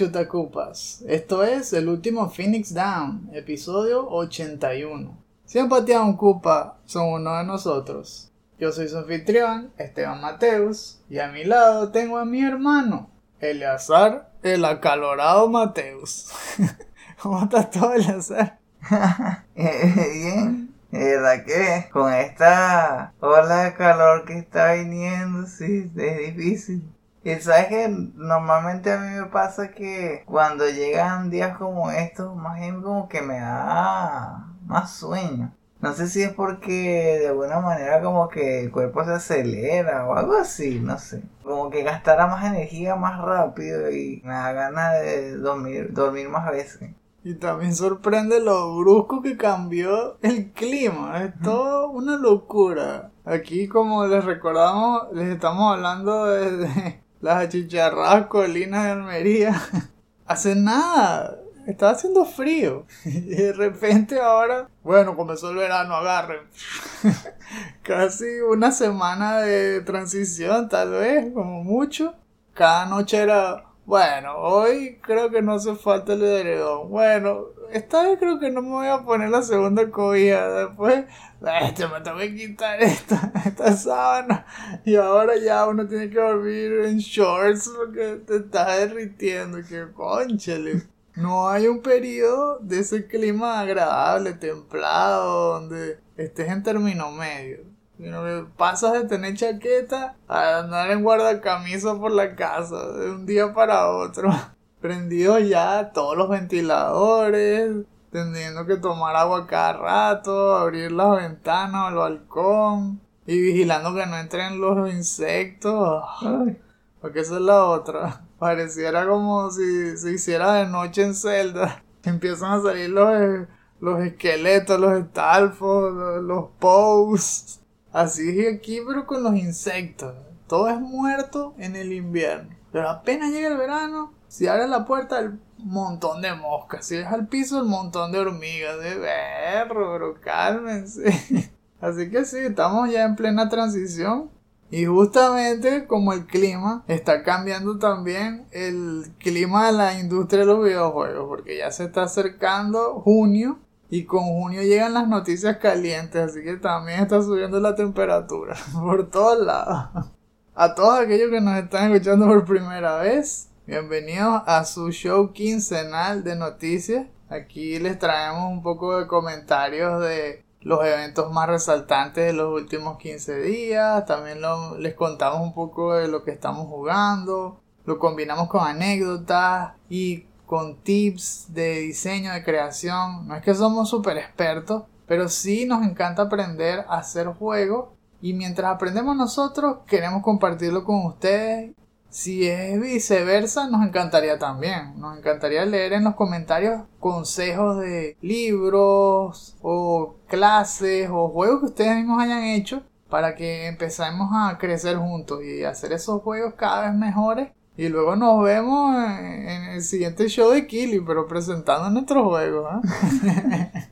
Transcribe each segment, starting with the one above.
chutacupas, esto es el último Phoenix Down, episodio 81. Si han pateado un cupa, son uno de nosotros. Yo soy su anfitrión, Esteban Mateus, y a mi lado tengo a mi hermano, Eleazar, el acalorado Mateus. ¿Cómo estás todo, Eleazar? Eh, Bien, ¿verdad que con esta ola de calor que está viniendo, sí, es difícil. Y sabes que normalmente a mí me pasa que cuando llegan días como estos, más bien como que me da más sueño. No sé si es porque de alguna manera como que el cuerpo se acelera o algo así, no sé. Como que gastará más energía más rápido y me da ganas de dormir, dormir más veces. Y también sorprende lo brusco que cambió el clima. Es todo una locura. Aquí, como les recordamos, les estamos hablando desde las achicharradas colinas de Almería. Hace nada. Estaba haciendo frío. Y de repente ahora, bueno, comenzó el verano, agarren. Casi una semana de transición, tal vez, como mucho. Cada noche era, bueno, hoy creo que no hace falta el edredón. Bueno, esta vez creo que no me voy a poner la segunda cobija. Después, este, me tengo que quitar esta, esta sábana. Y ahora ya uno tiene que dormir en shorts porque te está derritiendo. Que conchale. No hay un periodo de ese clima agradable, templado, donde estés en término medio. Pasas de tener chaqueta a andar en guardacamisa por la casa de un día para otro. Prendidos ya todos los ventiladores, teniendo que tomar agua cada rato, abrir las ventanas o el balcón y vigilando que no entren los insectos. Ay, Porque esa es la otra. Pareciera como si se hiciera de noche en Zelda. Empiezan a salir los, los esqueletos, los estalfos, los, los pows. Así es aquí, pero con los insectos. Todo es muerto en el invierno. Pero apenas llega el verano, si abres la puerta, el montón de moscas. Si dejas al piso, el montón de hormigas. De berro, pero cálmense. Así que sí, estamos ya en plena transición. Y justamente como el clima está cambiando también el clima de la industria de los videojuegos, porque ya se está acercando junio y con junio llegan las noticias calientes, así que también está subiendo la temperatura por todos lados. A todos aquellos que nos están escuchando por primera vez, bienvenidos a su show quincenal de noticias. Aquí les traemos un poco de comentarios de los eventos más resaltantes de los últimos 15 días. También les contamos un poco de lo que estamos jugando. Lo combinamos con anécdotas y con tips de diseño, de creación. No es que somos súper expertos, pero sí nos encanta aprender a hacer juegos. Y mientras aprendemos nosotros, queremos compartirlo con ustedes. Si es viceversa, nos encantaría también. Nos encantaría leer en los comentarios consejos de libros o clases o juegos que ustedes mismos hayan hecho para que empecemos a crecer juntos y hacer esos juegos cada vez mejores. Y luego nos vemos en en el siguiente show de Kili, pero presentando nuestros juegos. ¿ah?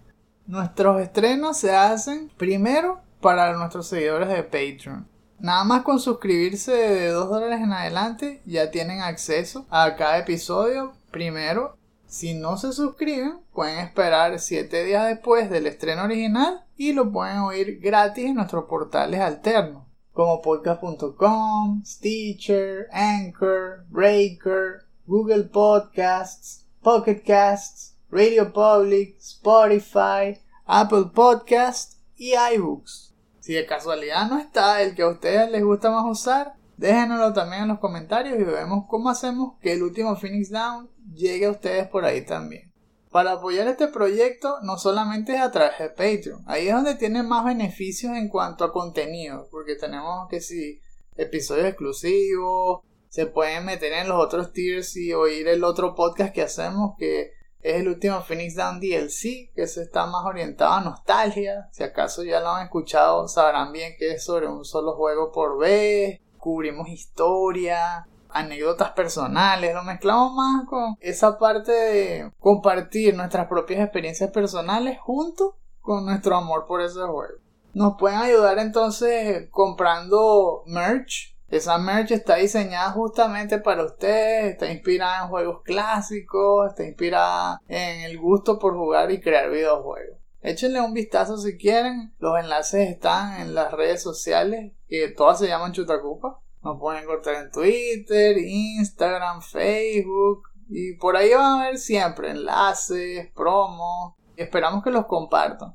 Nuestros estrenos se hacen primero para nuestros seguidores de Patreon. Nada más con suscribirse de 2 dólares en adelante ya tienen acceso a cada episodio primero. Si no se suscriben, pueden esperar 7 días después del estreno original y lo pueden oír gratis en nuestros portales alternos como podcast.com, Stitcher, Anchor, Breaker, Google Podcasts, Pocket Casts, Radio Public, Spotify, Apple Podcasts y iBooks. Si de casualidad no está el que a ustedes les gusta más usar, déjenoslo también en los comentarios y vemos cómo hacemos que el último Phoenix Down llegue a ustedes por ahí también. Para apoyar este proyecto no solamente es a través de Patreon, ahí es donde tiene más beneficios en cuanto a contenido, porque tenemos que si episodios exclusivos, se pueden meter en los otros tiers y oír el otro podcast que hacemos que es el último Phoenix Down DLC, que se está más orientado a nostalgia. Si acaso ya lo han escuchado, sabrán bien que es sobre un solo juego por vez. Cubrimos historia, anécdotas personales, lo mezclamos más con esa parte de compartir nuestras propias experiencias personales junto con nuestro amor por ese juego. Nos pueden ayudar entonces comprando merch. Esa merch está diseñada justamente para ustedes, está inspirada en juegos clásicos, está inspirada en el gusto por jugar y crear videojuegos. Échenle un vistazo si quieren, los enlaces están en las redes sociales, que todas se llaman Chutacupa. Nos pueden encontrar en Twitter, Instagram, Facebook, y por ahí van a ver siempre enlaces, promos, y esperamos que los compartan.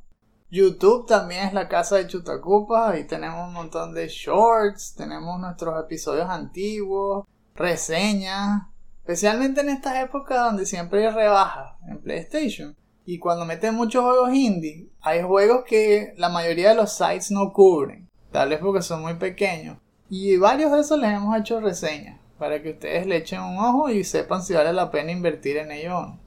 YouTube también es la casa de Chutacupa. Ahí tenemos un montón de shorts, tenemos nuestros episodios antiguos, reseñas, especialmente en estas épocas donde siempre hay rebajas en PlayStation. Y cuando meten muchos juegos indie, hay juegos que la mayoría de los sites no cubren, tal vez porque son muy pequeños. Y varios de esos les hemos hecho reseñas para que ustedes le echen un ojo y sepan si vale la pena invertir en ellos o no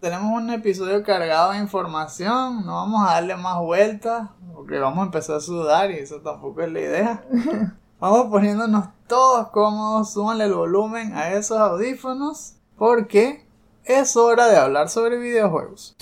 tenemos un episodio cargado de información, no vamos a darle más vueltas, porque vamos a empezar a sudar y eso tampoco es la idea. Vamos poniéndonos todos cómodos, súbanle el volumen a esos audífonos, porque es hora de hablar sobre videojuegos.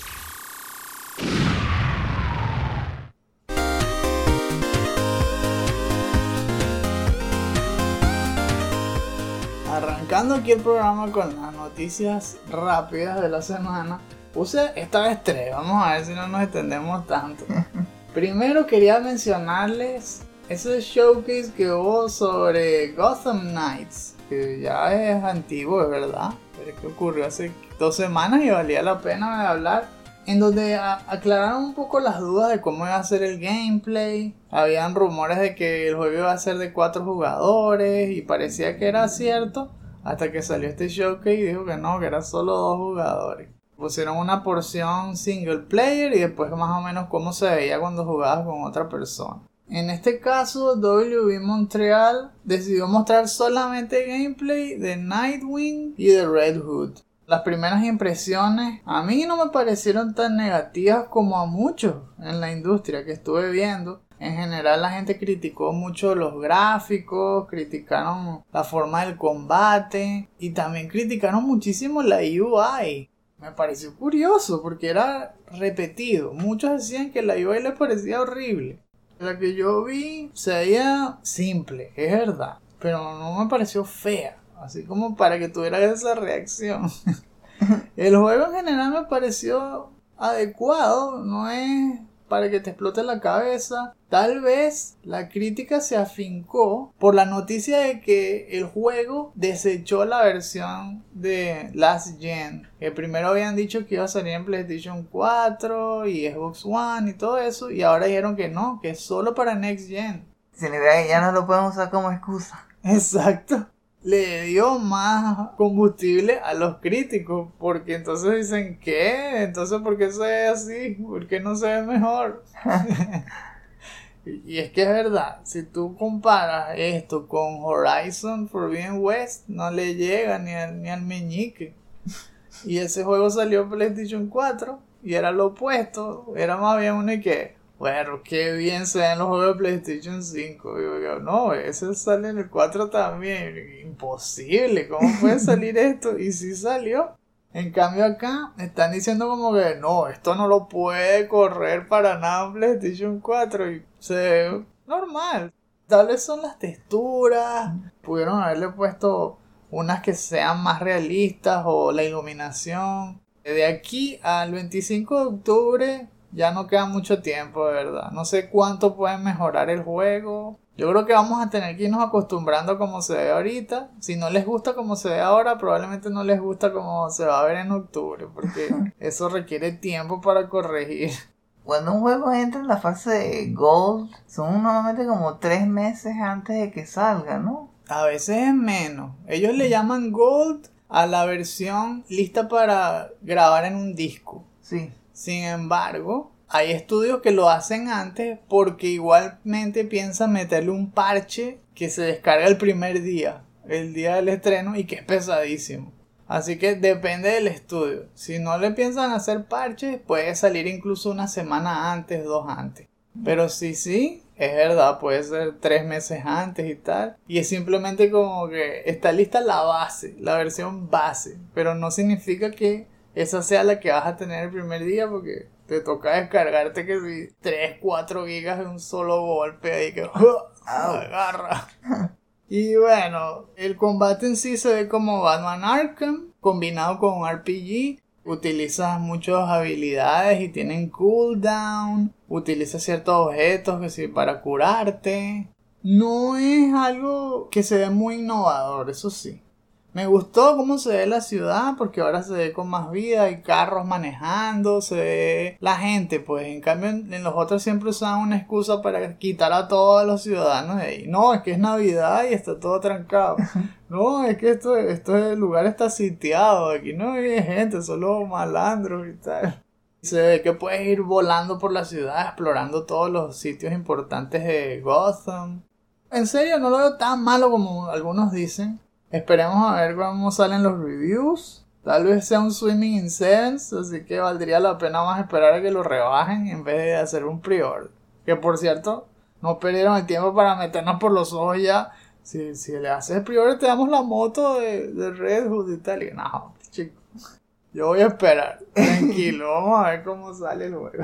Arrancando aquí el programa con las noticias rápidas de la semana, puse esta vez tres, vamos a ver si no nos extendemos tanto. Primero quería mencionarles ese showcase que hubo sobre Gotham Knights, que ya es antiguo, es verdad, pero que ocurrió hace dos semanas y valía la pena de hablar en donde aclararon un poco las dudas de cómo iba a ser el gameplay. Habían rumores de que el juego iba a ser de cuatro jugadores y parecía que era cierto hasta que salió este showcase y dijo que no, que era solo dos jugadores. Pusieron una porción single player y después más o menos cómo se veía cuando jugabas con otra persona. En este caso, WB Montreal decidió mostrar solamente gameplay de Nightwing y de Red Hood. Las primeras impresiones a mí no me parecieron tan negativas como a muchos en la industria que estuve viendo. En general la gente criticó mucho los gráficos, criticaron la forma del combate y también criticaron muchísimo la UI. Me pareció curioso porque era repetido. Muchos decían que la UI les parecía horrible. La que yo vi se veía simple, es verdad, pero no me pareció fea. Así como para que tuviera esa reacción. El juego en general me pareció adecuado, no es para que te explote la cabeza. Tal vez la crítica se afincó por la noticia de que el juego desechó la versión de Last Gen. Que primero habían dicho que iba a salir en PlayStation 4 y Xbox One y todo eso. Y ahora dijeron que no, que es solo para Next Gen. Sin idea ya no lo podemos usar como excusa. Exacto le dio más combustible a los críticos, porque entonces dicen, ¿qué? Entonces, ¿por qué se ve así? ¿Por qué no se ve mejor? y es que es verdad, si tú comparas esto con Horizon Forbidden West, no le llega ni al, ni al meñique. Y ese juego salió en PlayStation 4 y era lo opuesto, era más bien uno y que bueno, qué bien se ven los juegos de PlayStation 5. Digo yo, no, ese sale en el 4 también. Imposible, ¿cómo puede salir esto? Y sí salió. En cambio acá están diciendo como que no, esto no lo puede correr para nada en PlayStation 4 y se ve normal. Tal vez son las texturas, pudieron haberle puesto unas que sean más realistas o la iluminación. De aquí al 25 de octubre ya no queda mucho tiempo, de verdad. No sé cuánto pueden mejorar el juego. Yo creo que vamos a tener que irnos acostumbrando a como se ve ahorita. Si no les gusta como se ve ahora, probablemente no les gusta como se va a ver en octubre, porque eso requiere tiempo para corregir. Cuando un juego entra en la fase de Gold, son normalmente como tres meses antes de que salga, ¿no? A veces es menos. Ellos le llaman Gold a la versión lista para grabar en un disco. Sí. Sin embargo, hay estudios que lo hacen antes porque igualmente piensan meterle un parche que se descarga el primer día, el día del estreno y que es pesadísimo. Así que depende del estudio. Si no le piensan hacer parches, puede salir incluso una semana antes, dos antes. Pero sí, sí, es verdad, puede ser tres meses antes y tal. Y es simplemente como que está lista la base, la versión base. Pero no significa que esa sea la que vas a tener el primer día porque te toca descargarte que si 3, 4 gigas de un solo golpe ahí que agarra. Y bueno, el combate en sí se ve como Batman Arkham combinado con un RPG. Utilizas muchas habilidades y tienen cooldown. Utilizas ciertos objetos que sirven para curarte. No es algo que se ve muy innovador, eso sí. Me gustó cómo se ve la ciudad porque ahora se ve con más vida, hay carros manejando, se ve la gente, pues en cambio en, los otros siempre usaban una excusa para quitar a todos los ciudadanos de ahí. No, es que es Navidad y está todo trancado. No, es que esto, esto lugar está sitiado, aquí no hay gente, solo malandros y tal. Se ve que puedes ir volando por la ciudad, explorando todos los sitios importantes de Gotham. En serio, no lo veo tan malo como algunos dicen. Esperemos a ver cómo salen los reviews. Tal vez sea un Swimming in Sevens, así que valdría la pena más esperar a que lo rebajen en vez de hacer un pre-order. Que por cierto, no perdieron el tiempo para meternos por los ojos ya. Si, si le haces pre-order, te damos la moto de, de Red Hood y tal. Y no, chico. Yo voy a esperar. Tranquilo, vamos a ver cómo sale el juego.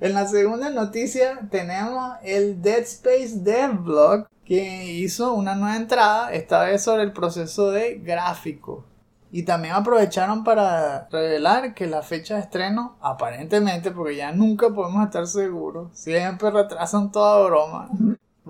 En la segunda noticia tenemos el Dead Space Devlog que hizo una nueva entrada, esta vez sobre el proceso de gráfico. Y también aprovecharon para revelar que la fecha de estreno, aparentemente, porque ya nunca podemos estar seguros, siempre retrasan toda broma,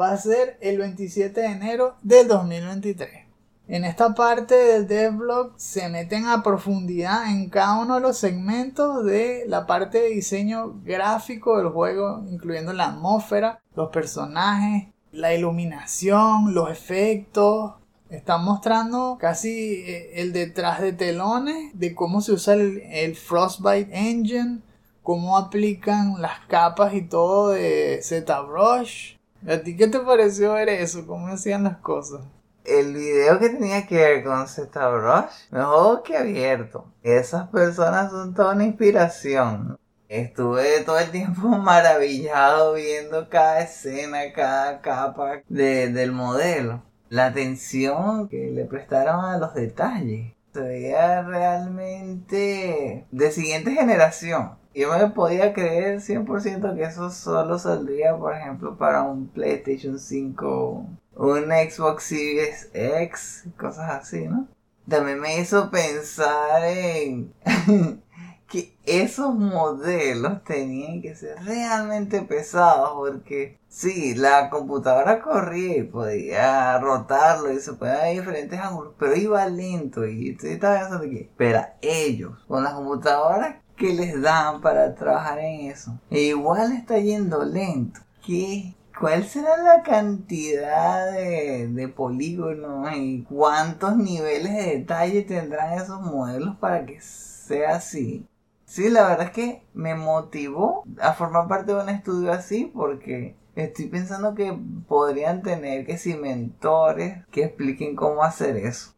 va a ser el 27 de enero del 2023. En esta parte del devlog se meten a profundidad en cada uno de los segmentos de la parte de diseño gráfico del juego, incluyendo la atmósfera, los personajes, la iluminación, los efectos. Están mostrando casi eh, el detrás de telones de cómo se usa el, Frostbite Engine, cómo aplican las capas y todo de ZBrush. ¿A ti qué te pareció ver eso? ¿Cómo hacían las cosas? el video que tenía que ver con ZBrush, mejor que abierto. Esas personas son toda una inspiración. Estuve todo el tiempo maravillado viendo cada escena, cada capa del modelo. La atención que le prestaron a los detalles. Se veía realmente de siguiente generación. Yo me podía creer 100% que eso solo saldría, por ejemplo, para un PlayStation 5 un Xbox Series X, cosas así, ¿no? También me hizo pensar en que esos modelos tenían que ser realmente pesados porque sí, la computadora corría y podía rotarlo y se podía ir diferentes ángulos, pero iba lento y estaba pensando que, pero ellos, con las computadoras que les dan para trabajar en eso, igual está yendo lento. ¿Qué ¿Cuál será la cantidad de, polígonos y cuántos niveles de detalle tendrán esos modelos para que sea así? Sí, la verdad es que me motivó a formar parte de un estudio así porque estoy pensando que podrían tener que si mentores que expliquen cómo hacer eso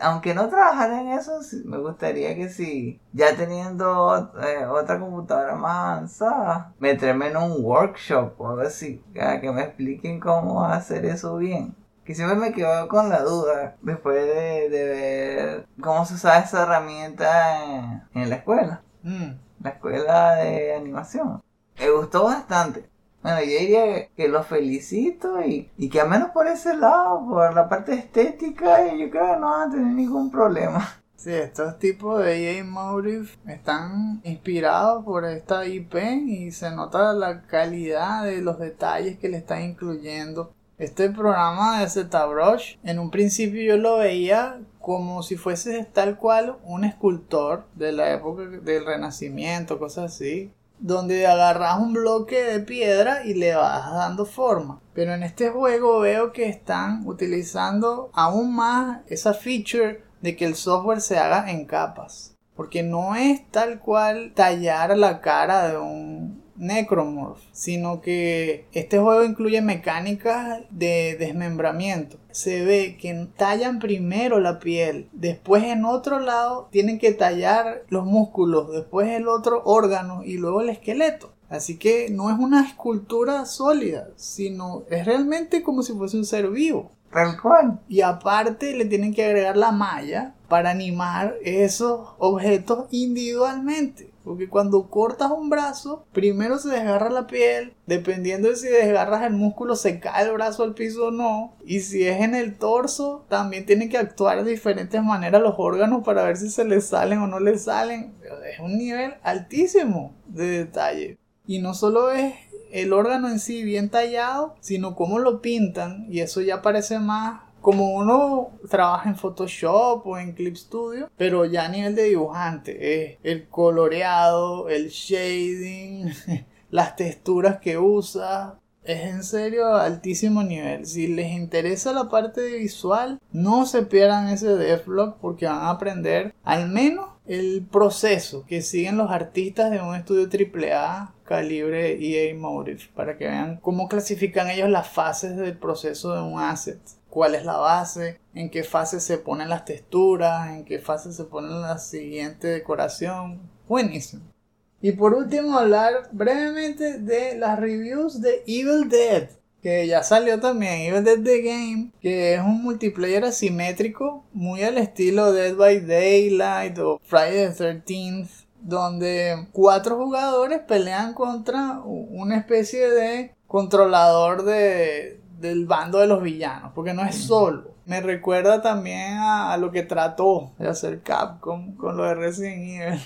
aunque no trabajara en eso, me gustaría que si ya teniendo eh, otra computadora más avanzada, meterme en un workshop o algo así, que me expliquen cómo hacer eso bien. Que siempre me quedo con la duda después de, ver cómo se usa esa herramienta en, la escuela. Mm. La escuela de animación. Me gustó bastante. Bueno, yo diría que los felicito y, y que al menos por ese lado, por la parte estética, yo creo que no van a tener ningún problema. Sí, estos tipos de EA Motive están inspirados por esta IP y se nota la calidad de los detalles que le están incluyendo. Este programa de ZBrush, en un principio yo lo veía como si fuese tal cual un escultor de la época del Renacimiento, cosas así donde agarras un bloque de piedra y le vas dando forma. Pero en este juego veo que están utilizando aún más esa feature de que el software se haga en capas. Porque no es tal cual tallar la cara de un Necromorph, sino que este juego incluye mecánicas de desmembramiento. Se ve que tallan primero la piel, después en otro lado tienen que tallar los músculos, después el otro órgano y luego el esqueleto. Así que no es una escultura sólida, sino es realmente como si fuese un ser vivo. Tal cual. Y aparte le tienen que agregar la malla para animar esos objetos individualmente. Porque cuando cortas un brazo, primero se desgarra la piel, dependiendo de si desgarras el músculo se cae el brazo al piso o no. Y si es en el torso, también tienen que actuar de diferentes maneras los órganos para ver si se les salen o no les salen. Es un nivel altísimo de detalle. Y no solo es el órgano en sí bien tallado, sino cómo lo pintan. Y eso ya parece más como uno trabaja en Photoshop o en Clip Studio, pero ya a nivel de dibujante, es el coloreado, el shading, las texturas que usa. Es en serio altísimo nivel. Si les interesa la parte visual, no se pierdan ese devlog porque van a aprender al menos el proceso que siguen los artistas de un estudio AAA calibre EA Motive para que vean cómo clasifican ellos las fases del proceso de un asset cuál es la base, en qué fase se ponen las texturas, en qué fase se pone la siguiente decoración. Buenísimo. Y por último hablar brevemente de las reviews de Evil Dead, que ya salió también, Evil Dead The Game, que es un multiplayer asimétrico, muy al estilo Dead by Daylight o Friday the 13th, donde cuatro jugadores pelean contra una especie de controlador de, del bando de los villanos, porque no es solo. Me recuerda también a, lo que trató de hacer Capcom con lo de Resident Evil.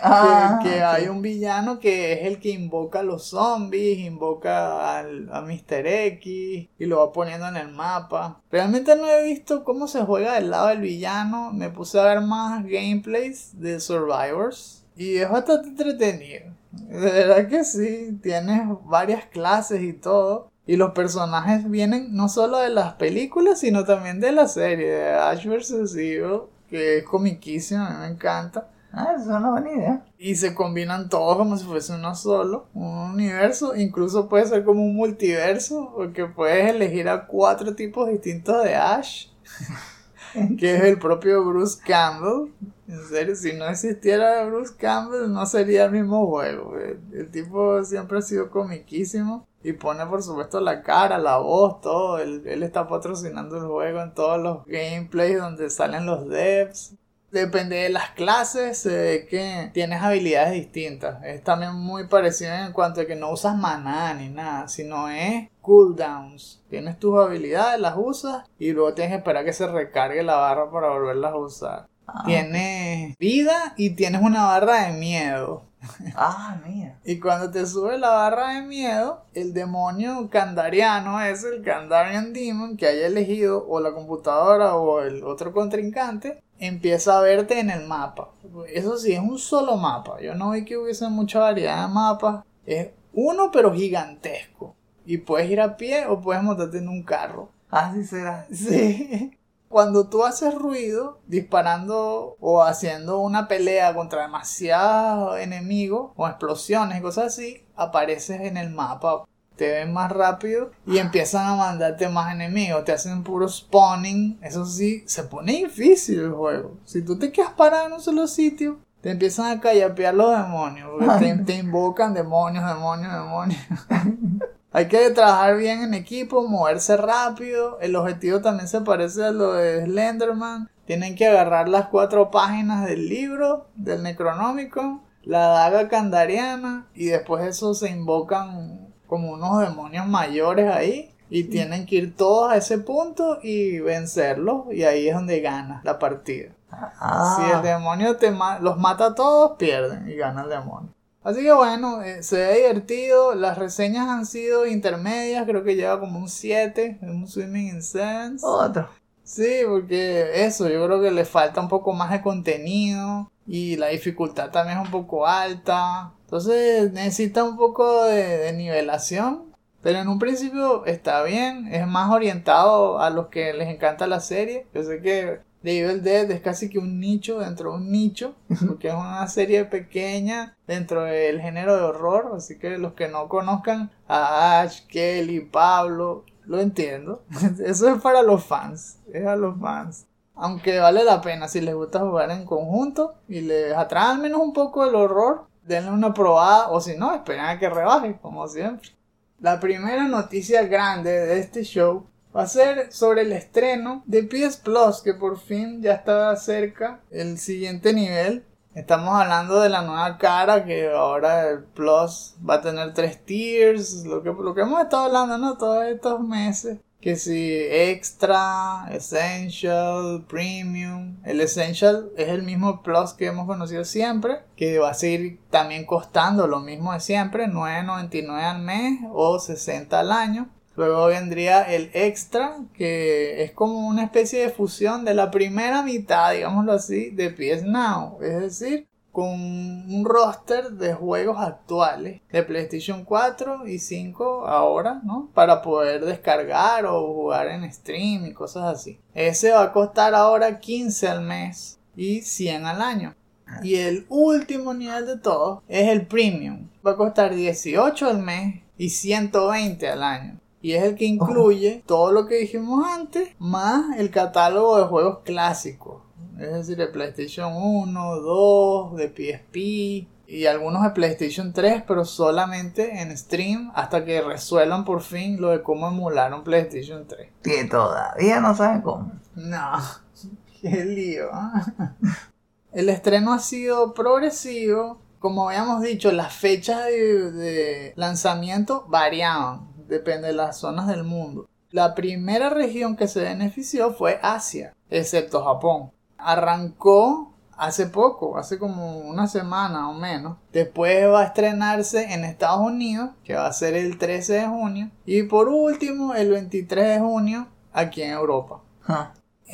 Ah, que, hay un villano que es el que invoca a los zombies, invoca al, a Mr. X y lo va poniendo en el mapa. Realmente no he visto cómo se juega del lado del villano. Me puse a ver más gameplays de Survivors y es bastante entretenido. De verdad que sí, tienes varias clases y todo. Y los personajes vienen no solo de las películas, sino también de la serie de Ash vs. Evil, que es comiquísima, a mí me encanta. Ah, eso es una buena idea. Y se combinan todos como si fuese uno solo, un universo, incluso puede ser como un multiverso, porque puedes elegir a cuatro tipos distintos de Ash, que es el propio Bruce Campbell. En serio, si no existiera Bruce Campbell no sería el mismo juego. El, tipo siempre ha sido comiquísimo. Y pone por supuesto la cara, la voz, todo. Él, él, está patrocinando el juego en todos los gameplays donde salen los devs. Depende de las clases, se ve que tienes habilidades distintas. Es también muy parecido en cuanto a que no usas maná ni nada, sino es cooldowns. Tienes tus habilidades, las usas y luego tienes que esperar que se recargue la barra para volverlas a usar. Ah, Tienes vida y tienes una barra de miedo. Ah, mira. Y cuando te sube la barra de miedo, el demonio candariano es el Kandarian Demon que haya elegido o la computadora o el otro contrincante, empieza a verte en el mapa. Eso sí, es un solo mapa. Yo no vi que hubiese mucha variedad de mapas. Es uno pero gigantesco. Y puedes ir a pie o puedes montarte en un carro. Así será. Sí. Cuando tú haces ruido disparando o haciendo una pelea contra demasiados enemigos o explosiones y cosas así, apareces en el mapa. Te ven más rápido y empiezan a mandarte más enemigos. Te hacen puro spawning. Eso sí, se pone difícil el juego. Si tú te quedas parado en un solo sitio, te empiezan a callapear los demonios. Te, te invocan demonios, demonios, demonios. Hay que trabajar bien en equipo, moverse rápido. El objetivo también se parece a lo de Slenderman. Tienen que agarrar las cuatro páginas del libro, del Necronómico, la daga candariana y después eso se invocan como unos demonios mayores ahí y tienen que ir todos a ese punto y vencerlos y ahí es donde gana la partida. Ah, Si el demonio te ma- los mata a todos, pierden y gana el demonio. Así que bueno, eh, se ve divertido. Las reseñas han sido intermedias, creo que lleva como un 7, un Swimming in Sense. otro. Sí, porque eso, yo creo que le falta un poco más de contenido y la dificultad también es un poco alta. Entonces necesita un poco de, de nivelación. Pero en un principio está bien, es más orientado a los que les encanta la serie. Yo sé que The Evil Dead es casi que un nicho dentro de un nicho, porque es una serie pequeña dentro del género de horror. Así que los que no conozcan a Ash, Kelly, Pablo, lo entiendo. Eso es para los fans, es a los fans. Aunque vale la pena si les gusta jugar en conjunto y les atrae al menos un poco el horror, denle una probada o si no, esperen a que rebaje, como siempre. La primera noticia grande de este show va a ser sobre el estreno de PS Plus, que por fin ya está cerca el siguiente nivel. Estamos hablando de la nueva cara que ahora el Plus va a tener tres tiers, lo que, lo que hemos estado hablando, ¿no? Todos estos meses. Que si extra, essential, premium. El essential es el mismo plus que hemos conocido siempre. Que va a seguir también costando lo mismo de siempre. 9.99 al mes o 60 al año. Luego vendría el extra, que es como una especie de fusión de la primera mitad, digámoslo así, de PS Now. Es decir, con un roster de juegos actuales de PlayStation 4 y 5 ahora, ¿no? Para poder descargar o jugar en stream y cosas así. Ese va a costar ahora 15 al mes y 100 al año. Y el último nivel de todo es el premium. Va a costar 18 al mes y 120 al año. Y es el que incluye todo lo que dijimos antes, más el catálogo de juegos clásicos. Es decir, de PlayStation 1, 2, de PSP y algunos de PlayStation 3, pero solamente en stream hasta que resuelvan por fin lo de cómo emular un PlayStation 3. Que todavía no saben cómo. No, qué lío. ¿ah? El estreno ha sido progresivo. Como habíamos dicho, las fechas de, de lanzamiento variaban depende de las zonas del mundo. La primera región que se benefició fue Asia, excepto Japón. Arrancó hace poco, hace como una semana o menos. Después va a estrenarse en Estados Unidos, que va a ser el 13 de junio. Y por último, el 23 de junio, aquí en Europa.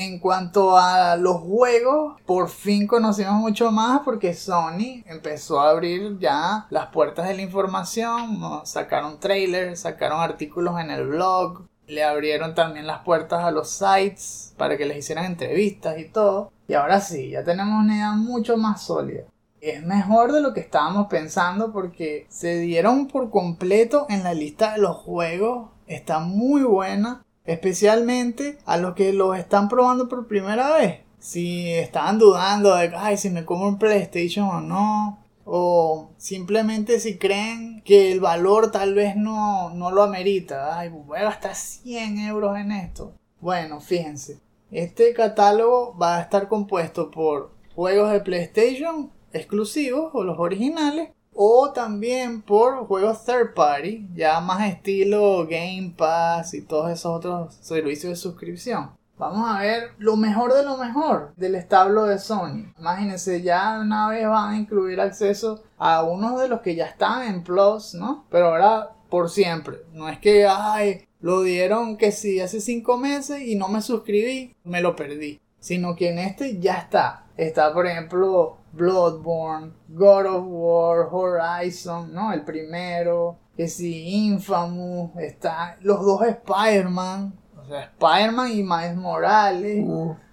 En cuanto a los juegos, por fin conocimos mucho más porque Sony empezó a abrir ya las puertas de la información, sacaron trailers, sacaron artículos en el blog, le abrieron también las puertas a los sites para que les hicieran entrevistas y todo. Y ahora sí, ya tenemos una idea mucho más sólida. Es mejor de lo que estábamos pensando porque se dieron por completo en la lista de los juegos. Está muy buena especialmente a los que los están probando por primera vez. Si están dudando de, ay, si me como un PlayStation o no. O simplemente si creen que el valor tal vez no, no lo amerita. Ay, voy a gastar 100 euros en esto. Bueno, fíjense. Este catálogo va a estar compuesto por juegos de PlayStation exclusivos o los originales o también por juegos third party, ya más estilo Game Pass y todos esos otros servicios de suscripción. Vamos a ver lo mejor de lo mejor del establo de Sony. Imagínense, ya una vez van a incluir acceso a unos de los que ya están en Plus, ¿no? Pero ahora por siempre. No es que, ay, lo dieron que sí hace cinco meses y no me suscribí, me lo perdí. Sino que en este ya está. Está, por ejemplo, Bloodborne, God of War, Horizon, ¿no? El primero, que sí, Infamous, está los dos Spider-Man, o sea, Spider-Man y Miles Morales.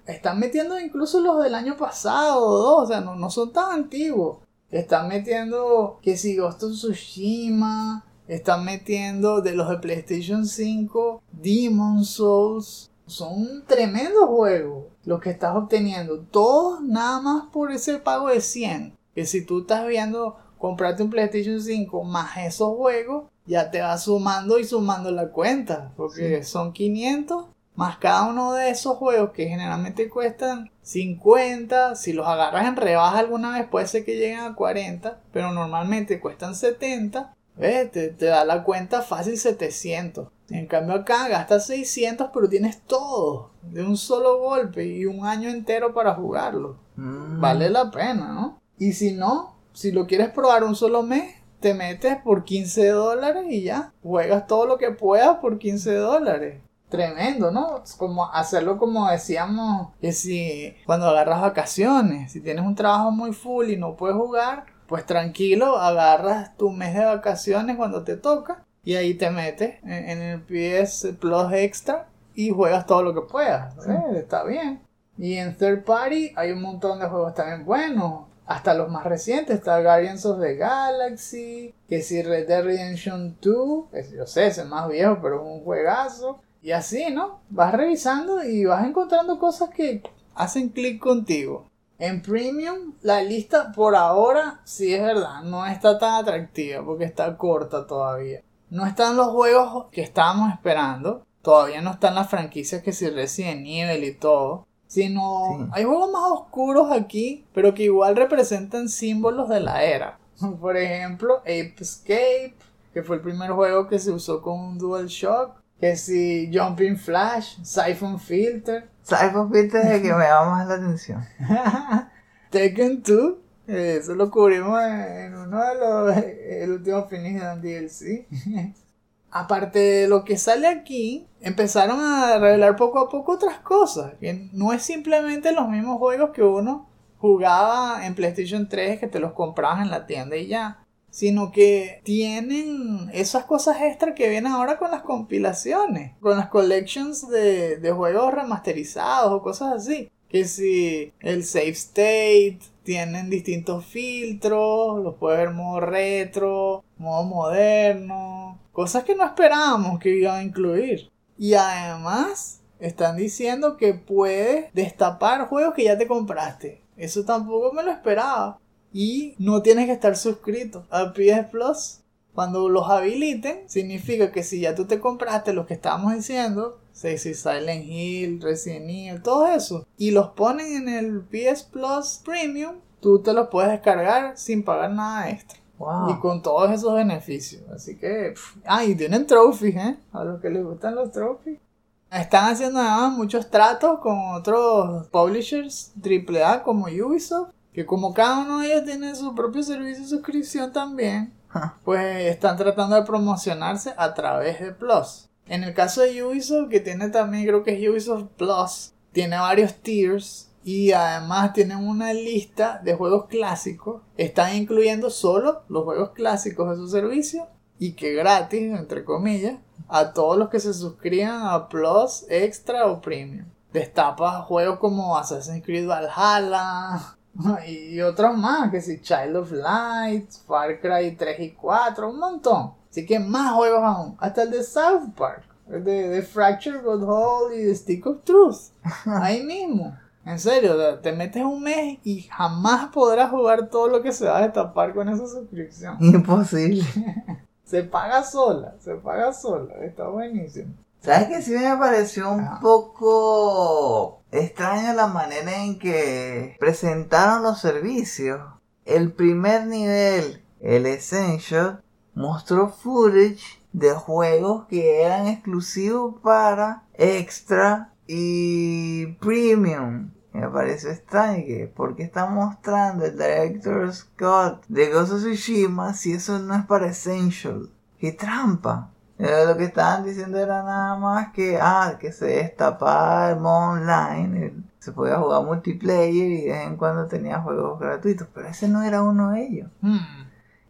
Están metiendo incluso los del año pasado, dos, o sea, no, no son tan antiguos. Están metiendo que si Ghost of Tsushima, están metiendo de los de PlayStation 5, Demon Souls, son tremendos juegos los que estás obteniendo. Todos nada más por ese pago de 100. Que si tú estás viendo comprarte un PlayStation 5 más esos juegos, ya te va sumando y sumando la cuenta. Porque son 500 más cada uno de esos juegos que generalmente cuestan 50. Si los agarras en rebaja alguna vez puede ser que lleguen a 40. Pero normalmente cuestan 70. Te, te da la cuenta fácil 700. En cambio acá gastas 600 pero tienes todo de un solo golpe y un año entero para jugarlo. Mm. Vale la pena, ¿no? Y si no, si lo quieres probar un solo mes, te metes por 15 dólares y ya. Juegas todo lo que puedas por 15 dólares. Tremendo, ¿no? Como hacerlo como decíamos, que si cuando agarras vacaciones, si tienes un trabajo muy full y no puedes jugar, pues tranquilo, agarras tu mes de vacaciones cuando te toca y ahí te metes en, el PS Plus Extra y juegas todo lo que puedas. Está bien. Y en Third Party hay un montón de juegos también buenos. Hasta los más recientes. Está Guardians of the Galaxy. Que si Red Dead Redemption 2. yo sé, es el más viejo, pero es un juegazo. Y así, ¿no? Vas revisando y vas encontrando cosas que hacen clic contigo. En Premium, la lista por ahora, sí es verdad, no está tan atractiva porque está corta todavía. No están los juegos que estábamos esperando. Todavía no están las franquicias que si Resident Evil y todo. Sino Sí. hay juegos más oscuros aquí, pero que igual representan símbolos de la era. Por ejemplo, Ape Escape, que fue el primer juego que se usó con un DualShock. Que si Jumping Flash, Siphon Filter, Filter es el que me llama más la atención. Tekken 2, eh, eso lo cubrimos en, uno de los el último finish de DLC. Aparte de lo que sale aquí, empezaron a revelar poco a poco otras cosas. Que no es simplemente los mismos juegos que uno jugaba en PlayStation 3 que te los comprabas en la tienda y ya. Sino que tienen esas cosas extra que vienen ahora con las compilaciones. Con las collections de, de juegos remasterizados o cosas así. Que si el save state tienen distintos filtros, los puedes ver modo retro, modo moderno, cosas que no esperábamos que iban a incluir. Y además están diciendo que puedes destapar juegos que ya te compraste. Eso tampoco me lo esperaba. Y no tienes que estar suscrito a PS Plus. Cuando los habiliten, significa que si ya tú te compraste los que estábamos diciendo, si Silent Hill, Resident Evil, todo eso, y los ponen en el PS Plus Premium, tú te los puedes descargar sin pagar nada extra. Wow. Y con todos esos beneficios. Así que. pff, Ah, y tienen trophies, ¿eh? A los que les gustan los trophies. Están haciendo además muchos tratos con otros publishers AAA como Ubisoft. Que como cada uno de ellos tiene su propio servicio de suscripción también. Pues están tratando de promocionarse a través de Plus. En el caso de Ubisoft, que tiene también, creo que es Ubisoft Plus, tiene varios tiers y además tienen una lista de juegos clásicos. Están incluyendo solo los juegos clásicos de su servicio y que gratis, entre comillas, a todos los que se suscriban a Plus, Extra o Premium. Destapa juegos como Assassin's Creed Valhalla y otros más, que si Child of Light, Far Cry 3 y 4, un montón. Así que más juegos aún. Hasta el de South Park, el de, de Fracture God Hole y de Stick of Truth. Ahí mismo. En serio, te- te metes un mes y jamás podrás jugar todo lo que se va a destapar con esa suscripción. Imposible. Se paga sola, se paga sola. Está buenísimo. ¿Sabes que sí me pareció un Ah. poco extraña la manera en que presentaron los servicios? El primer nivel, el Essential, mostró footage de juegos que eran exclusivos para Extra y Premium. Me pareció extraño que, ¿por qué está mostrando el Director Scott de Ghost of Tsushima si eso no es para Essential? ¡Qué trampa! Eh, lo que estaban diciendo era nada más que, ah, que se destapaba el online, el- se podía jugar multiplayer y de vez en cuando tenía juegos gratuitos, pero ese no era uno de ellos. Hmm.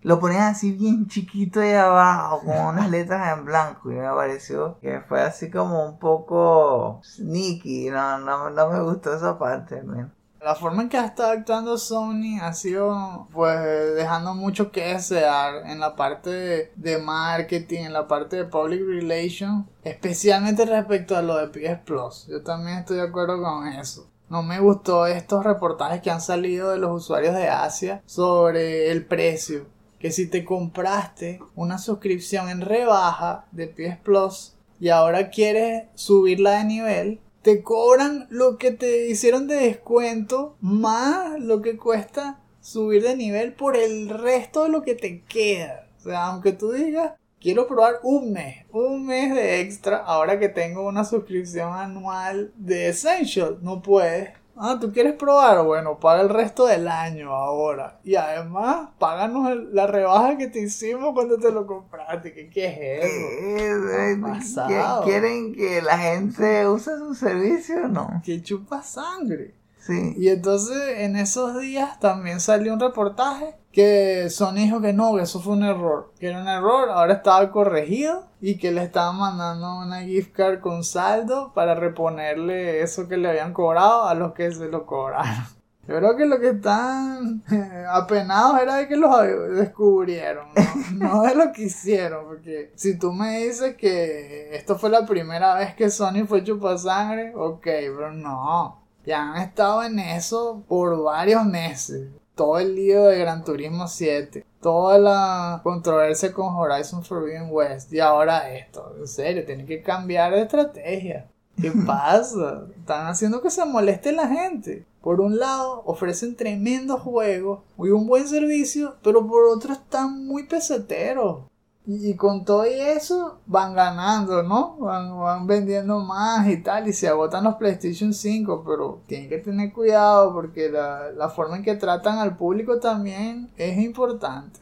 Lo ponían así bien chiquito ahí abajo, con unas letras en blanco, y me pareció que fue así como un poco sneaky, no, no, no me gustó esa parte, man. La forma en que ha estado actuando Sony ha sido pues dejando mucho que desear en la parte de, de marketing, en la parte de public relations, especialmente respecto a lo de PS Plus. Yo también estoy de acuerdo con eso. No me gustó estos reportajes que han salido de los usuarios de Asia sobre el precio. Que si te compraste una suscripción en rebaja de PS Plus y ahora quieres subirla de nivel, te cobran lo que te hicieron de descuento más lo que cuesta subir de nivel por el resto de lo que te queda. O sea, aunque tú digas, quiero probar un mes, un mes de extra, ahora que tengo una suscripción anual de Essential, no puedes. Ah, ¿tú quieres probar? Bueno, paga el resto del año ahora. Y además, páganos el- la rebaja que te hicimos cuando te lo compraste. ¿Qué, qué es eso? Eh, pasado. ¿qui- ¿Quieren que la gente use su servicio o no? Que chupa sangre. Sí. Y entonces en esos días también salió un reportaje que Sony dijo que no, que eso fue un error, que era un error, ahora estaba corregido y que le estaban mandando una gift card con saldo para reponerle eso que le habían cobrado a los que se lo cobraron. Yo creo que lo que están eh, apenados era de que los descubrieron, no, no de lo que hicieron, porque si tú me dices que esto fue la primera vez que Sony fue chupasangre, ok, pero no. Ya han estado en eso por varios meses. Todo el lío de Gran Turismo 7. Toda la controversia con Horizon Forbidden West. Y ahora esto. En serio, tienen que cambiar de estrategia. ¿Qué pasa? Están haciendo que se moleste la gente. Por un lado, ofrecen tremendos juegos y un buen servicio, pero por otro están muy peseteros. Y, con todo eso van ganando, ¿no? Van, van, vendiendo más y tal, y se agotan los PlayStation 5, pero tienen que tener cuidado porque la, la forma en que tratan al público también es importante.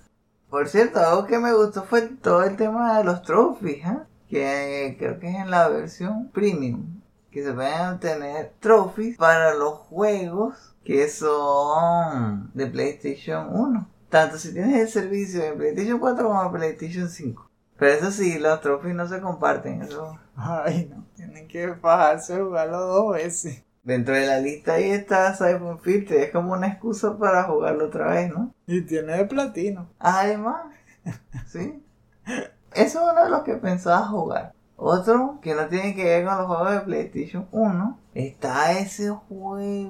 Por cierto, algo que me gustó fue todo el tema de los trophies, ¿eh? que creo que es en la versión premium, que se pueden obtener trophies para los juegos que son de PlayStation 1. Tanto si tienes el servicio de PlayStation 4 como de PlayStation 5. Pero eso sí, los trophies no se comparten. Eso. Ay, no. Tienen que bajarse a jugarlo dos veces. Dentro de la lista ahí está Siphon Filter. Es como una excusa para jugarlo otra vez, ¿no? Y tiene de platino. Además, sí. Eso es uno de los que pensaba jugar. Otro que no tiene que ver con los juegos de PlayStation 1. Está ese juego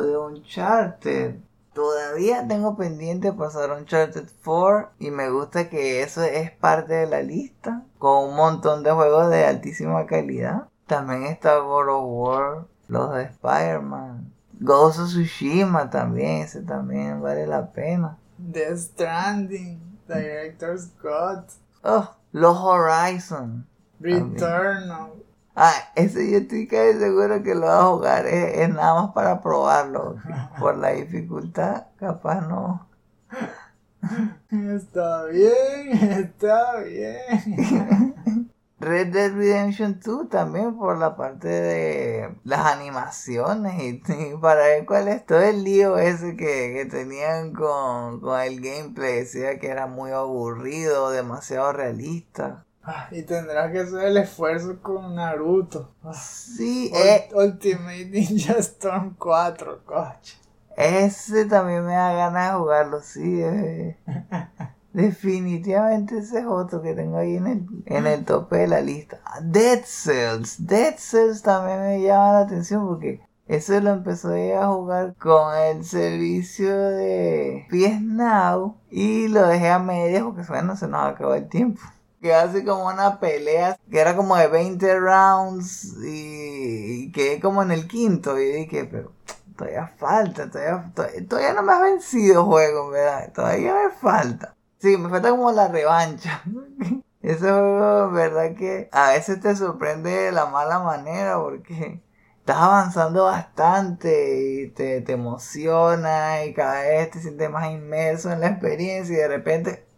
de Uncharted Todavía tengo pendiente pasar Uncharted 4 y me gusta que eso es parte de la lista con un montón de juegos de altísima calidad. También está God of War, los de Spider-Man, Ghost of Tsushima también, ese también vale la pena. The Stranding, Director's Cut. Oh, los Horizon. Returnal. Ah, ese yo estoy casi seguro que lo va a jugar. Es, nada más para probarlo. Por la dificultad, capaz no. Está bien, está bien. Red Dead Redemption 2 también por la parte de las animaciones y, para ver cuál es todo el lío ese que, tenían con, con el gameplay. Decía que era muy aburrido, demasiado realista. Ah, y tendrás que hacer el esfuerzo con Naruto. Ah, sí, eh, Ultimate Ninja Storm 4, coche. Ese también me da ganas de jugarlo, sí. Eh. Definitivamente ese es otro que tengo ahí en el, en el tope de la lista. Dead Cells. Dead Cells también me llama la atención porque eso lo empezó a jugar con el servicio de PS Now y lo dejé a medias porque bueno, se nos acabó el tiempo que hace como una pelea que era como de 20 rounds y, quedé como en el quinto y dije, pero todavía falta, todavía, todavía, no me has vencido juego, ¿verdad? Todavía me falta. Sí, me falta como la revancha. Ese juego, verdad que a veces te sorprende de la mala manera porque estás avanzando bastante y te, te emociona y cada vez te sientes más inmerso en la experiencia y de repente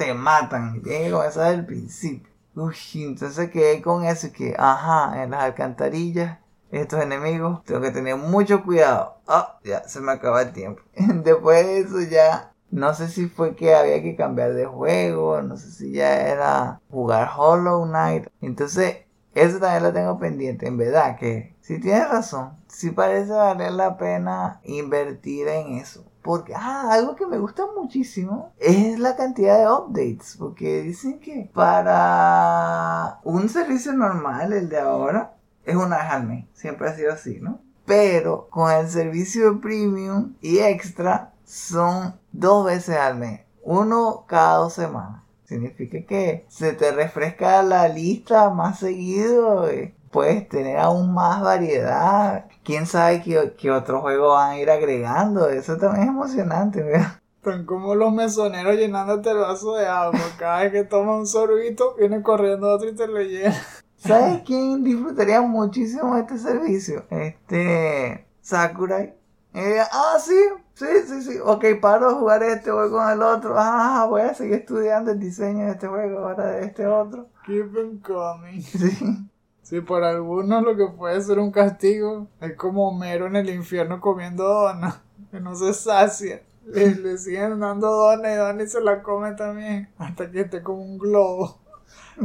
te matan. Tienes que comenzar desde el principio. Uy, entonces quedé con eso y que, ajá, en las alcantarillas, estos enemigos, tengo que tener mucho cuidado. Ah, ya, se me acaba el tiempo. Después de eso ya, no sé si fue que había que cambiar de juego, no sé si ya era jugar Hollow Knight. Entonces, eso también lo tengo pendiente. En verdad que, si tienes razón, si parece valer la pena invertir en eso. Porque, ah, algo que me gusta muchísimo es la cantidad de updates. Porque dicen que para un servicio normal, el de ahora, es una vez al mes. Siempre ha sido así, ¿no? Pero con el servicio premium y extra son dos veces al mes. Uno cada dos semanas. Significa que se te refresca la lista más seguido. Eh, puedes tener aún más variedad. Quién sabe qué, qué otro juego van a ir agregando. Eso también es emocionante, ¿verdad? Son como los mesoneros llenándote el vaso de agua. Cada vez que tomas un sorbito, viene corriendo otro y te lo llena. ¿Sabes quién disfrutaría muchísimo este servicio? Este. Sakurai. ah, sí, sí, sí, sí. Ok, paro de jugar este, voy con el otro. Ah, voy a seguir estudiando el diseño de este juego, ahora de este otro. Keep them coming. Sí. Sí, por algunos lo que puede ser un castigo es como Homero en el infierno comiendo dona, que no se sacia. Le, siguen dando dona y dona y se la come también hasta que esté como un globo.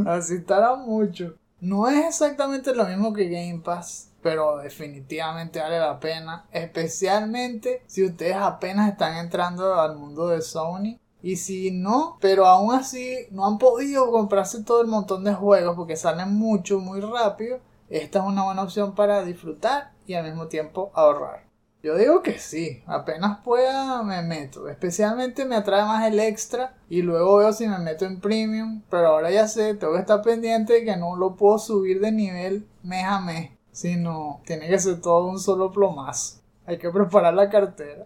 Así estará mucho. No es exactamente lo mismo que Game Pass, pero definitivamente vale la pena, especialmente si ustedes apenas están entrando al mundo de Sony y si no, pero aún así no han podido comprarse todo el montón de juegos porque salen mucho, muy rápido, esta es una buena opción para disfrutar y al mismo tiempo ahorrar. Yo digo que sí, apenas pueda me meto. Especialmente me atrae más el extra y luego veo si me meto en premium. Pero ahora ya sé, tengo que estar pendiente de que no lo puedo subir de nivel mes a mes. Sino tiene que ser todo un solo plomazo. Hay que preparar la cartera.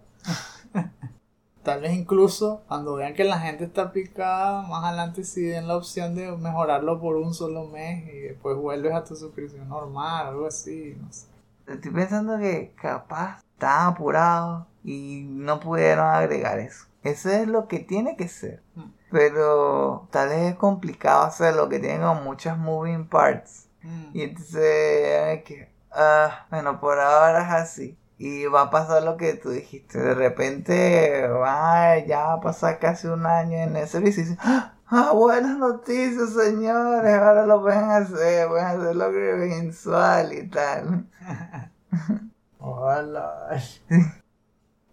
Tal vez incluso cuando vean que la gente está picada, más adelante sí den la opción de mejorarlo por un solo mes y después vuelves a tu suscripción normal, algo así, no sé. Estoy pensando que capaz estaban apurados y no pudieron agregar eso. Eso es lo que tiene que ser. Mm. Pero tal vez es complicado hacerlo, que tienen muchas moving parts. Mm. Y entonces, que, ah, bueno, por ahora es así. Y va a pasar lo que tú dijiste. De repente, ay, ya va a pasar casi un año en el servicio. Dices, ah, buenas noticias, señores. Ahora lo pueden hacer. Pueden hacerlo mensual y tal. Ojalá.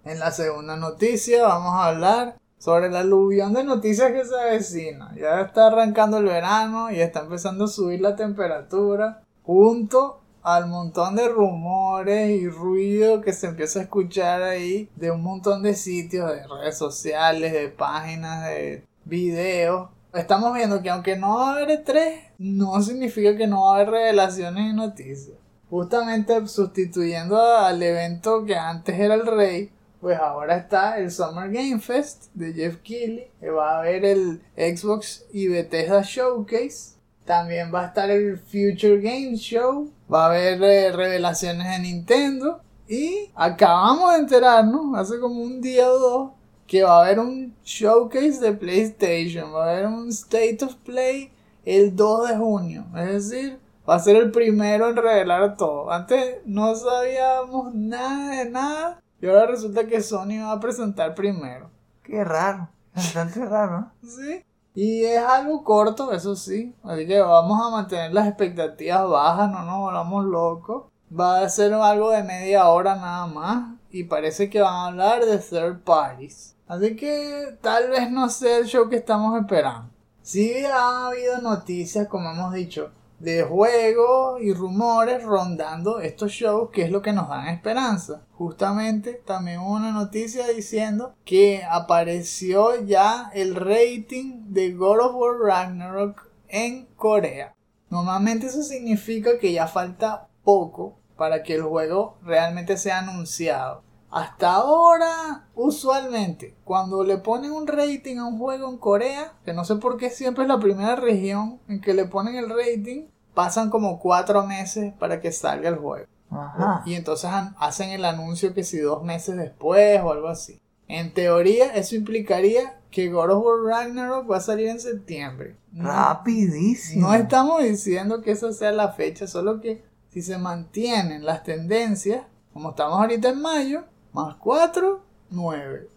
En la segunda noticia vamos a hablar sobre la aluvión de noticias que se avecina. Ya está arrancando el verano y está empezando a subir la temperatura junto al montón de rumores y ruido que se empieza a escuchar ahí de un montón de sitios, de redes sociales, de páginas, de videos. Estamos viendo que aunque no va a haber tres, no significa que no va a haber revelaciones y noticias. Justamente sustituyendo al evento que antes era el rey, pues ahora está el Summer Game Fest de Jeff Keighley, que va a haber el Xbox y Bethesda Showcase. También va a estar el Future Game Show, va a haber eh, revelaciones de Nintendo. Y acabamos de enterarnos, hace como un día o dos, que va a haber un showcase de PlayStation, va a haber un State of Play el 2 de junio. Es decir, va a ser el primero en revelar todo. Antes no sabíamos nada de nada. Y ahora resulta que Sony va a presentar primero. Qué raro. Bastante raro. Sí. Y es algo corto, eso sí. Así que vamos a mantener las expectativas bajas, no nos volvamos locos. Va a ser algo de media hora nada más. Y parece que van a hablar de third parties. Así que tal vez no sea el show que estamos esperando. Sí ha habido noticias, como hemos dicho, de juegos y rumores rondando estos shows, que es lo que nos dan esperanza. Justamente también hubo una noticia diciendo que apareció ya el rating de God of War Ragnarok en Corea. Normalmente eso significa que ya falta poco para que el juego realmente sea anunciado. Hasta ahora, usualmente, cuando le ponen un rating a un juego en Corea, que no sé por qué siempre es la primera región en que le ponen el rating, pasan como cuatro meses para que salga el juego. Ajá. Y entonces hacen el anuncio que si dos meses después o algo así. En teoría, eso implicaría que God of War Ragnarok va a salir en septiembre. No, Rapidísimo. no estamos diciendo que esa sea la fecha, solo que si se mantienen las tendencias, como estamos ahorita en mayo, más 4, 9.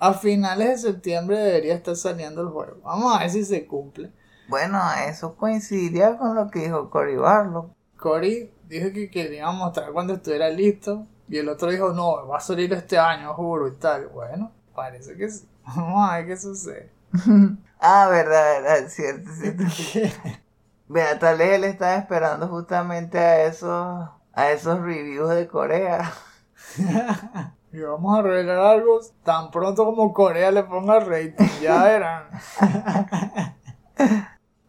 A finales de septiembre debería estar saliendo el juego. Vamos a ver si se cumple. Bueno, eso coincidiría con lo que dijo Cory Barlow. Cory dijo que quería mostrar cuando estuviera listo. Y el otro dijo, no, va a salir este año, juro y tal. Bueno, parece que sí. Vamos a ver qué sucede. Ah, verdad, verdad, cierto, cierto. Vea, tal vez él estaba esperando justamente a esos, a esos reviews de Corea. Y vamos a revelar algo tan pronto como Corea le ponga rating. Ya verán.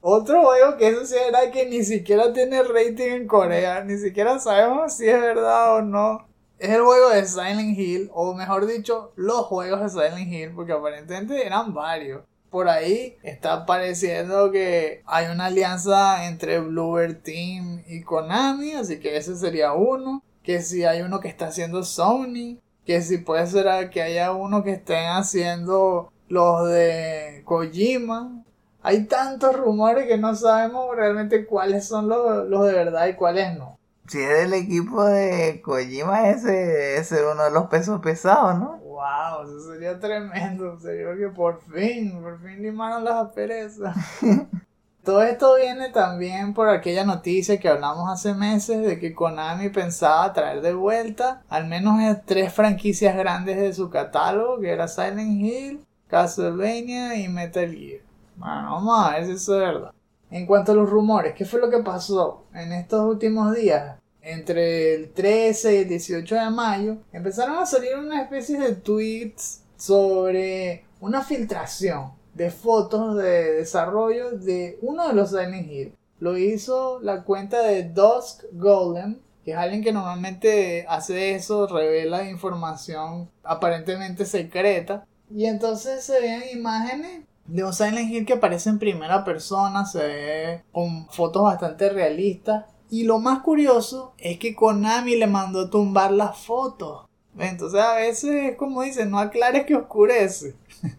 Otro juego que eso sí era que ni siquiera tiene rating en Corea. Ni siquiera sabemos si es verdad o no. Es el juego de Silent Hill, o mejor dicho, los juegos de Silent Hill, porque aparentemente eran varios. Por ahí está pareciendo que hay una alianza entre Bluebird Team y Konami, así que ese sería uno. Que si hay uno que está haciendo Sony, que si puede ser que haya uno que estén haciendo los de Kojima. Hay tantos rumores que no sabemos realmente cuáles son los, los de verdad y cuáles no. Si es del equipo de Kojima, ese ser uno de los pesos pesados, ¿no? Wow, eso sería tremendo. Sería que por fin, por fin limaron las asperezas. Todo esto viene también por aquella noticia que hablamos hace meses de que Konami pensaba traer de vuelta al menos tres franquicias grandes de su catálogo, que era Silent Hill, Castlevania y Metal Gear. Bueno, vamos a ver si eso es verdad. En cuanto a los rumores, ¿qué fue lo que pasó en estos últimos días? Entre el 13 y el 18 de mayo empezaron a salir una especie de tweets sobre una filtración de fotos de desarrollo de uno de los Silent Hill. Lo hizo la cuenta de Dusk Golem, que es alguien que normalmente hace eso, revela información aparentemente secreta. Y entonces se ven imágenes de un Silent Hill que aparece en primera persona, se ve con fotos bastante realistas. Y lo más curioso es que Konami le mandó tumbar las fotos. Entonces a veces es como dicen, no aclares que oscurece.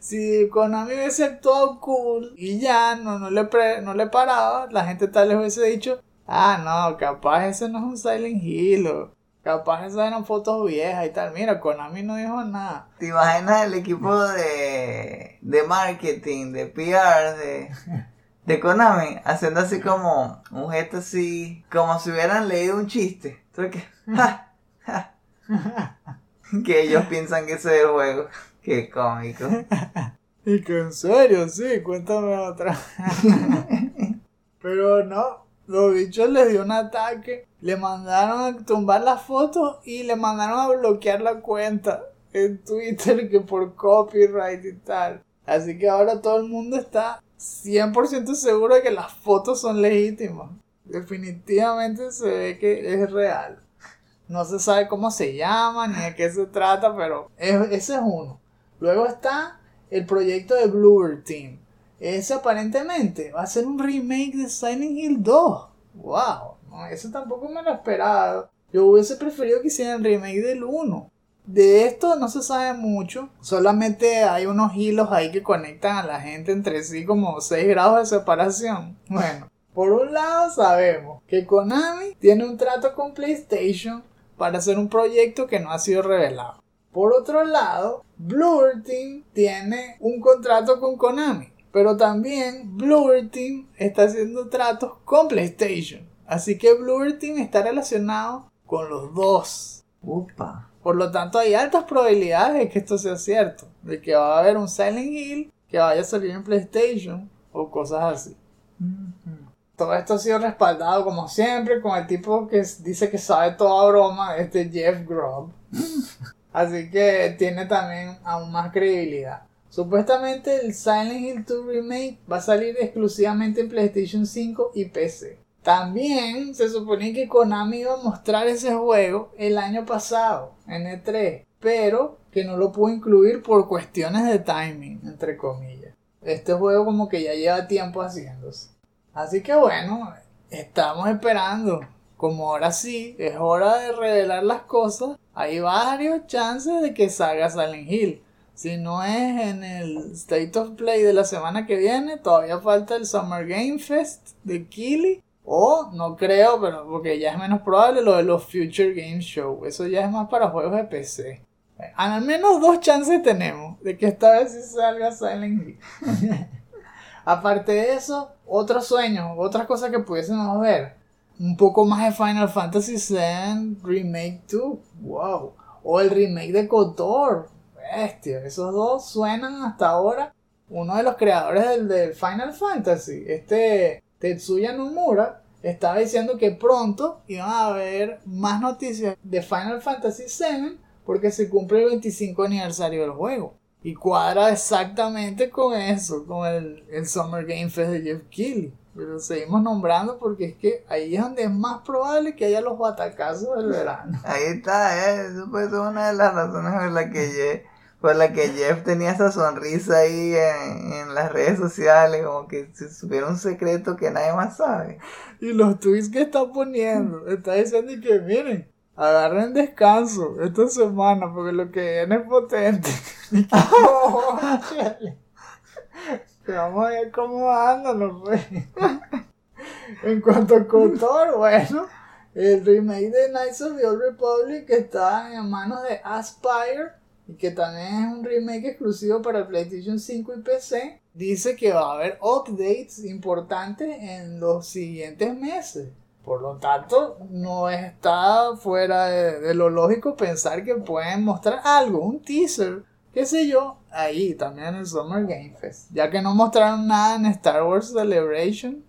si Konami hubiese actuado cool y ya no, no, le no le paraba, la gente tal vez hubiese dicho, ah, no, capaz ese no es un Silent Hill o capaz esas eran fotos viejas y tal. Mira, Konami no dijo nada. ¿Te imaginas el equipo de, de marketing, de PR, de, de Konami, haciendo así como un gesto así, como si hubieran leído un chiste? que, que ellos piensan que ese es el juego. Qué cómico. y que en serio, sí, cuéntame otra. Pero no, los bichos les dio un ataque, le mandaron a tumbar las fotos y le mandaron a bloquear la cuenta en Twitter que por copyright y tal. Así que ahora todo el mundo está 100% seguro de que las fotos son legítimas. Definitivamente se ve que es real. No se sabe cómo se llama ni de qué se trata, pero ese es uno. Luego está el proyecto de Bluebird Team. Ese aparentemente va a ser un remake de Silent Hill 2. ¡Wow! No, eso tampoco me lo esperaba. Yo hubiese preferido que hicieran el remake del 1. De esto no se sabe mucho. Solamente hay unos hilos ahí que conectan a la gente entre sí como 6 grados de separación. Bueno, por un lado sabemos que Konami tiene un trato con PlayStation para hacer un proyecto que no ha sido revelado. Por otro lado, Bluebird Team tiene un contrato con Konami, pero también Bluebird Team está haciendo tratos con PlayStation. Así que Bluebird Team está relacionado con los dos. Upa. Por lo tanto, hay altas probabilidades de que esto sea cierto. De que va a haber un Silent Hill que vaya a salir en PlayStation o cosas así. Todo esto ha sido respaldado como siempre con el tipo que dice que sabe toda broma, este Jeff Grubb. Así que tiene también aún más credibilidad. Supuestamente el Silent Hill 2 Remake va a salir exclusivamente en PlayStation 5 y PC. También se suponía que Konami iba a mostrar ese juego el año pasado en E3, pero que no lo pudo incluir por cuestiones de timing, entre comillas. Este juego como que ya lleva tiempo haciéndose. Así que bueno, estamos esperando como ahora sí es hora de revelar las cosas, hay varios chances de que salga Silent Hill. Si no es en el State of Play de la semana que viene, todavía falta el Summer Game Fest de Kili. O no creo, pero porque ya es menos probable lo de los Future Game Show. Eso ya es más para juegos de PC. Al menos dos chances tenemos de que esta vez sí salga Silent Hill. Aparte de eso, otros sueños, otras cosas que pudiésemos ver un poco más de Final Fantasy VII Remake 2. Wow. O el remake de KOTOR. Bestia. Esos dos suenan hasta ahora. Uno de los creadores del, del Final Fantasy, este Tetsuya Nomura, estaba diciendo que pronto iban a haber más noticias de Final Fantasy VII porque se cumple el 25 aniversario del juego. Y cuadra exactamente con eso, con el, el Summer Game Fest de Jeff Keighley. Pero seguimos nombrando porque es que ahí es donde es más probable que haya los batacazos del verano. Ahí está, ¿eh? eso fue una de las razones por la que Jeff, por la que Jeff tenía esa sonrisa ahí en, en las redes sociales, como que si supiera un secreto que nadie más sabe. Y los tweets que está poniendo, está diciendo que miren, agarren descanso esta semana porque lo que viene es potente. vamos a cómo andan pues. en cuanto a Cotor, bueno, el remake de Knights of the Old Republic está en manos de Aspire y que también es un remake exclusivo para PlayStation 5 y PC, dice que va a haber updates importantes en los siguientes meses. Por lo tanto, no está fuera de lo lógico pensar que pueden mostrar algo, un teaser qué sé yo, ahí también en el Summer Game Fest. Ya que no mostraron nada en Star Wars Celebration,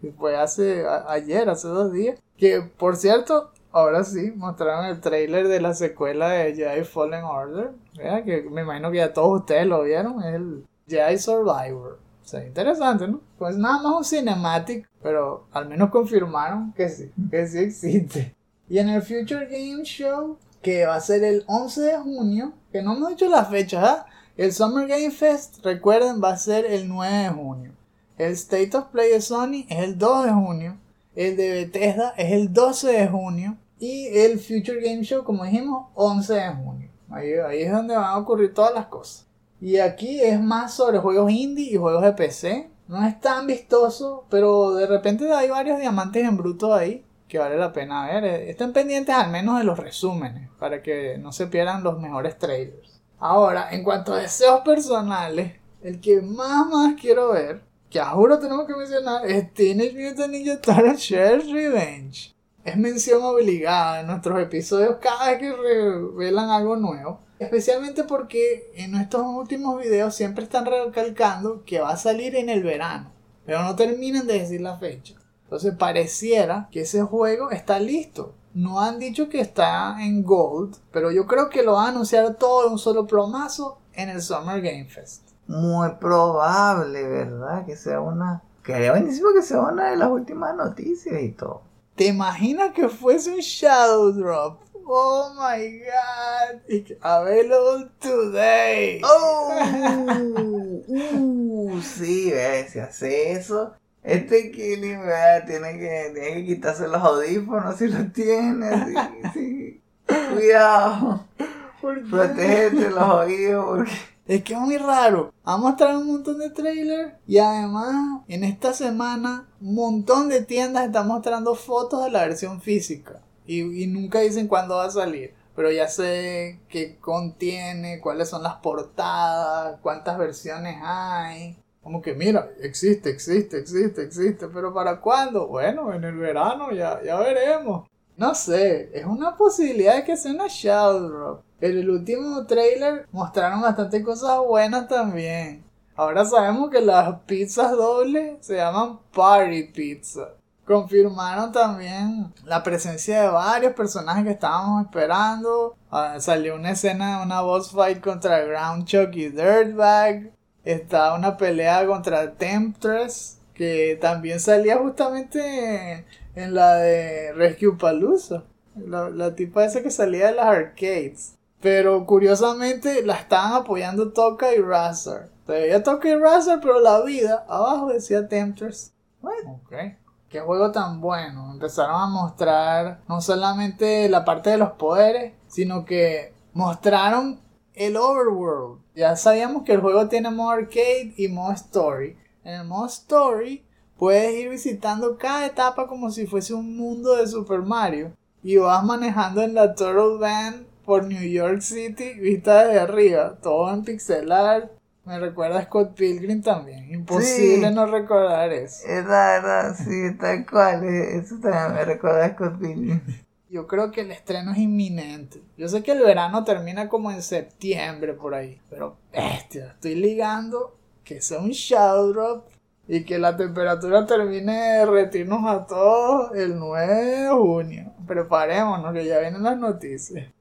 que fue hace a- ayer, hace dos días. Que por cierto, ahora sí, mostraron el trailer de la secuela de Jedi Fallen Order. Vea que me imagino que ya todos ustedes lo vieron, es el Jedi Survivor. O sea, interesante, ¿no? Pues nada más un cinematic, pero al menos confirmaron que sí, que sí existe. Y en el Future Game Show, que va a ser el 11 de junio, que no hemos dicho la fecha, ¿ah? El Summer Game Fest, recuerden, va a ser el 9 de junio. El State of Play de Sony es el 2 de junio. El de Bethesda es el 12 de junio. Y el Future Game Show, como dijimos, 11 de junio. Ahí, ahí es donde van a ocurrir todas las cosas. Y aquí es más sobre juegos indie y juegos de PC. No es tan vistoso, pero de repente hay varios diamantes en bruto ahí que vale la pena ver. Estén pendientes al menos de los resúmenes para que no se pierdan los mejores trailers. Ahora, en cuanto a deseos personales, el que más más quiero ver, que a juro tenemos que mencionar, es Teenage Mutant Ninja Turtles Revenge. Es mención obligada en nuestros episodios cada vez que revelan algo nuevo. Especialmente porque en estos últimos videos siempre están recalcando que va a salir en el verano. Pero no terminan de decir la fecha. Entonces pareciera que ese juego está listo. No han dicho que está en Gold, pero yo creo que lo van a anunciar todo de un solo plomazo en el Summer Game Fest. Muy probable, ¿verdad? Que sea una. Quería buenísimo que sea una de las últimas noticias y todo. ¿Te imaginas que fuese un Shadow Drop? Oh my god. Que, Available today. ¡Oh! uh, sí, ve, si hace eso. Este Killing, vea, tiene que, tiene que quitarse los audífonos si los tiene. Sí, sí. Cuidado. Protégete los oídos porque. Es que es muy raro. Ha mostrado un montón de trailers y además en esta semana un montón de tiendas están mostrando fotos de la versión física y, y nunca dicen cuándo va a salir. Pero ya sé qué contiene, cuáles son las portadas, cuántas versiones hay. Como que mira, existe, existe, existe, existe. Pero ¿para cuándo? Bueno, en el verano ya, ya veremos. No sé, es una posibilidad de que sea una Shadow. En el último trailer mostraron bastante cosas buenas también. Ahora sabemos que las pizzas dobles se llaman Party Pizza. Confirmaron también la presencia de varios personajes que estábamos esperando. Ah, salió una escena de una boss fight contra Ground Chuck y Dirtbag. Está una pelea contra Temptress. Que también salía justamente en la de Rescue Palooza. La, la tipa esa que salía de las arcades. Pero curiosamente la estaban apoyando Toka y Razor. Todavía Toka y Razor, pero la vida abajo decía Temptress. Bueno, Ok. Qué juego tan bueno. Empezaron a mostrar no solamente la parte de los poderes, sino que mostraron el overworld. Ya sabíamos que el juego tiene modo arcade y modo story. En el modo story puedes ir visitando cada etapa como si fuese un mundo de Super Mario. Y vas manejando en la Turtle Van por New York City, vista desde arriba. Todo en pixel art. Me recuerda a Scott Pilgrim también. Imposible Sí. no recordar eso. era, era, sí, tal cual. Eso también me recuerda a Scott Pilgrim. Yo creo que el estreno es inminente. Yo sé que el verano termina como en septiembre por ahí. Pero bestia, estoy ligando que sea un shadow drop y que la temperatura termine de derretirnos a todos el 9 de junio. Preparémonos que ya vienen las noticias.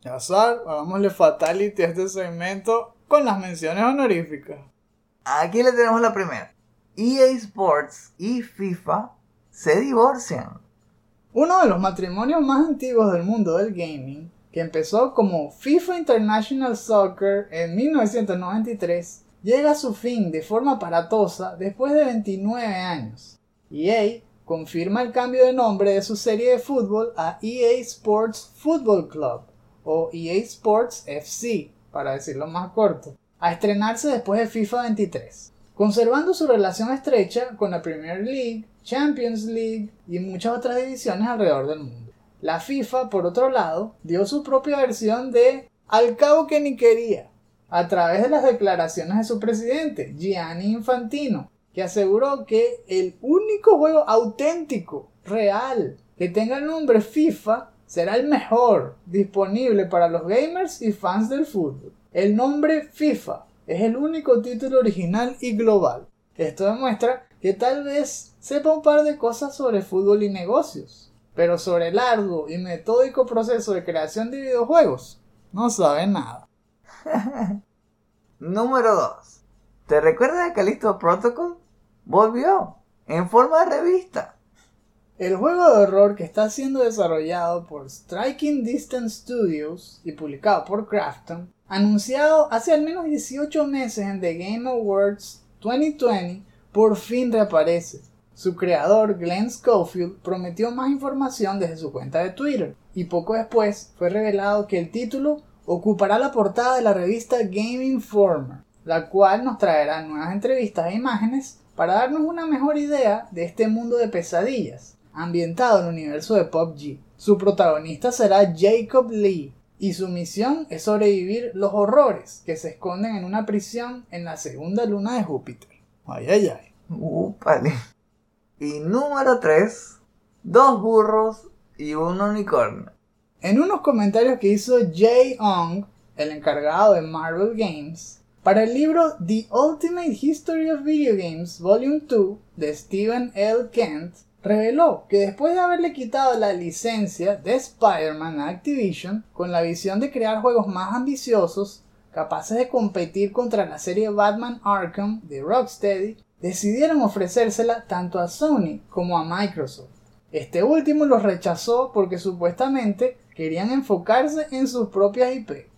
Ya sabes, hagámosle fatality a este segmento con las menciones honoríficas. Aquí le tenemos la primera. EA Sports y FIFA se divorcian. Uno de los matrimonios más antiguos del mundo del gaming, que empezó como FIFA International Soccer en 1993, llega a su fin de forma aparatosa después de 29 años. EA confirma el cambio de nombre de su serie de fútbol a EA Sports Football Club o EA Sports FC, para decirlo más corto, a estrenarse después de FIFA 23, conservando su relación estrecha con la Premier League, Champions League y muchas otras divisiones alrededor del mundo. La FIFA, por otro lado, dio su propia versión de Al cabo que ni quería, a través de las declaraciones de su presidente, Gianni Infantino, que aseguró que el único juego auténtico, real, que tenga el nombre FIFA será el mejor disponible para los gamers y fans del fútbol. El nombre FIFA es el único título original y global. Esto demuestra que tal vez sepa un par de cosas sobre fútbol y negocios, pero sobre el arduo y metódico proceso de creación de videojuegos no sabe nada. Número 2. ¿Te recuerdas de Callisto Protocol? Volvió, en forma de revista. El juego de horror que está siendo desarrollado por Striking Distance Studios y publicado por Krafton, anunciado hace al menos 18 meses en The Game Awards 2020, por fin reaparece. Su creador, Glenn Schofield, prometió más información desde su cuenta de Twitter, y poco después fue revelado que el título ocupará la portada de la revista Game Informer, la cual nos traerá nuevas entrevistas e imágenes para darnos una mejor idea de este mundo de pesadillas, ambientado en el universo de PUBG. Su protagonista será Jacob Lee, y su misión es sobrevivir los horrores que se esconden en una prisión en la segunda luna de Júpiter. Ay, ay, ay. Upale. Y número 3. Dos burros y un unicornio. En unos comentarios que hizo Jay Ong, el encargado de Marvel Games, para el libro The Ultimate History of Video Games Volume 2 de Stephen L. Kent, reveló que después de haberle quitado la licencia de Spider-Man a Activision con la visión de crear juegos más ambiciosos, capaces de competir contra la serie Batman Arkham de Rocksteady, decidieron ofrecérsela tanto a Sony como a Microsoft. Este último los rechazó porque supuestamente querían enfocarse en sus propias IP.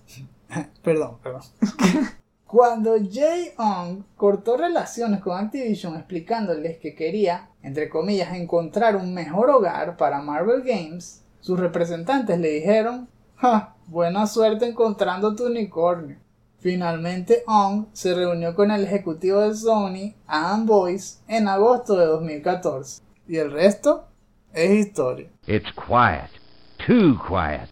perdón, perdón. Cuando Jay Ong cortó relaciones con Activision explicándoles que quería, entre comillas, encontrar un mejor hogar para Marvel Games, sus representantes le dijeron, ja, buena suerte encontrando tu unicornio. Finalmente Ong se reunió con el ejecutivo de Sony, Adam Boyce, en agosto de 2014. Y el resto es historia. It's quiet. Too quiet.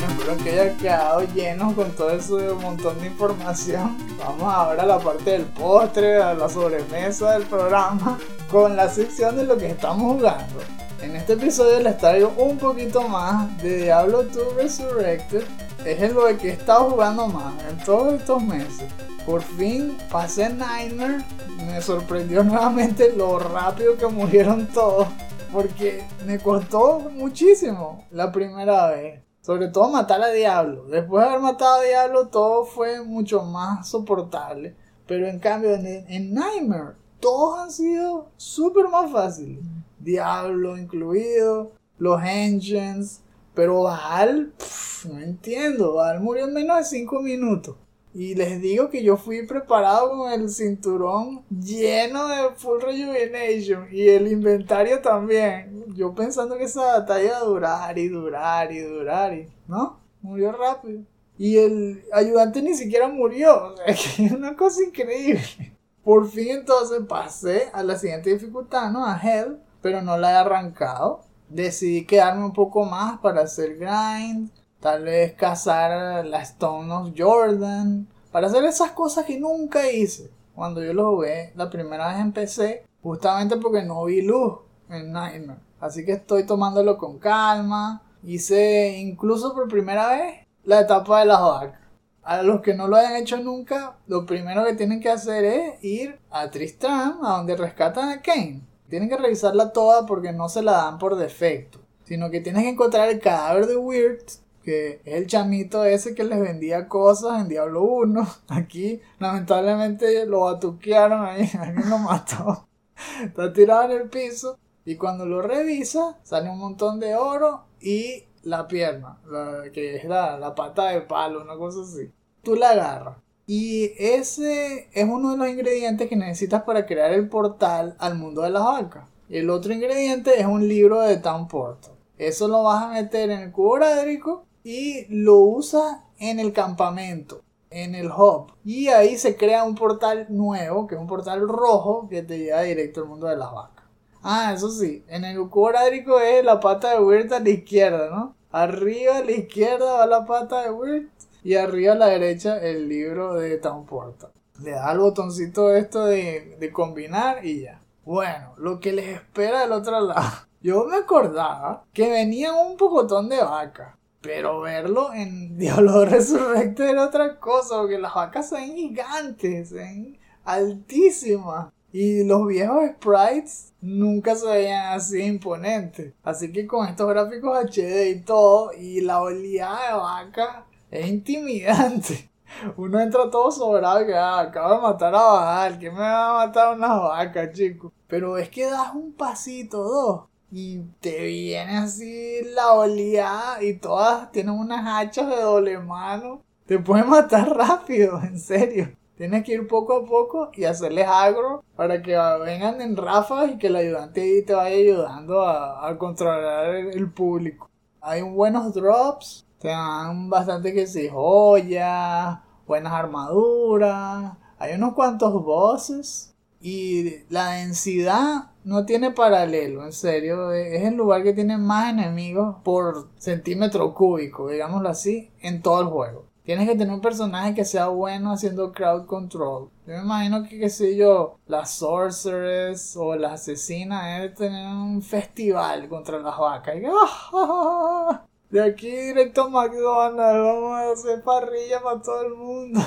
Espero que haya quedado lleno con todo ese montón de información. Vamos ahora a la parte del postre, a la sobremesa del programa, con la sección de lo que estamos jugando. En este episodio les traigo un poquito más de Diablo 2 Resurrected. Es en lo que he estado jugando más en todos estos meses. Por fin pasé Nightmare. Me sorprendió nuevamente lo rápido que murieron todos. Porque me costó muchísimo la primera vez. Sobre todo matar a Diablo. Después de haber matado a Diablo todo fue mucho más soportable. Pero en cambio en, Nightmare todos han sido súper más fáciles. Diablo incluido. Los engines. Pero pff, no entiendo. Val murió en menos de 5 minutos. Y les digo que yo fui preparado con el cinturón lleno de full rejuvenation y el inventario también. Yo pensando que esa batalla iba a durar y durar y durar y no, murió rápido. Y el ayudante ni siquiera murió. O sea, es una cosa increíble. Por fin entonces pasé a la siguiente dificultad, ¿no? A Hell, pero no la he arrancado. Decidí quedarme un poco más para hacer grind Tal vez cazar la Stone of Jordan. Para hacer esas cosas que nunca hice. Cuando yo lo jugué la primera vez empecé. Justamente porque no vi luz en Nightmare. Así que estoy tomándolo con calma. Hice incluso por primera vez la etapa de las vacas. A los que no lo hayan hecho nunca, lo primero que tienen que hacer es ir a Tristram, a donde rescatan a Kane. Tienen que revisarla toda porque no se la dan por defecto. Sino que tienes que encontrar el cadáver de Weird el chamito ese que les vendía cosas en Diablo 1. Aquí, lamentablemente, lo batuquearon ahí, alguien lo mató. Está tirado en el piso. Y cuando lo revisa, sale un montón de oro y la pierna, que es la, la pata de palo, una cosa así. Tú la agarras. Y ese es uno de los ingredientes que necesitas para crear el portal al mundo de las vacas. El otro ingrediente es un libro de Town Portal. Eso lo vas a meter en el cubo hidráulico y lo usa en el campamento, en el hub. Y ahí se crea un portal nuevo, que es un portal rojo que te lleva directo al mundo de las vacas. Ah, eso sí, en el cuadrico es la pata de Wirt a la izquierda, ¿no? Arriba a la izquierda va la pata de Wirt y arriba a la derecha el libro de Town Portal. Le da el botoncito esto de, de combinar y ya. Bueno, lo que les espera del otro lado. Yo me acordaba que venían un pocotón de vacas. Pero verlo en Diablo Resurrected era otra cosa, porque las vacas son gigantes, son altísimas. Y los viejos sprites nunca se veían así imponentes. Así que con estos gráficos HD y todo, y la oleada de vacas, es intimidante. Uno entra todo sobrado que ah, acaba de matar a Baal, que me va a matar unas vacas, chicos. Pero es que das un pasito, dos, y te viene así la oleada y todas tienen unas hachas de doble mano. Te pueden matar rápido, en serio. Tienes que ir poco a poco y hacerles agro para que vengan en ráfagas y que el ayudante ahí te vaya ayudando a, a controlar el, público. Hay buenos drops, te dan bastante que si joyas, buenas armaduras, hay unos cuantos bosses y la densidad no tiene paralelo, en serio, es el lugar que tiene más enemigos por centímetro cúbico, digámoslo así, en todo el juego. Tienes que tener un personaje que sea bueno haciendo crowd control. Yo me imagino que, qué sé yo, las sorceress o la asesina debe tener un festival contra las vacas. Y, ¡ah! De aquí directo a McDonald's, vamos a hacer parrilla para todo el mundo.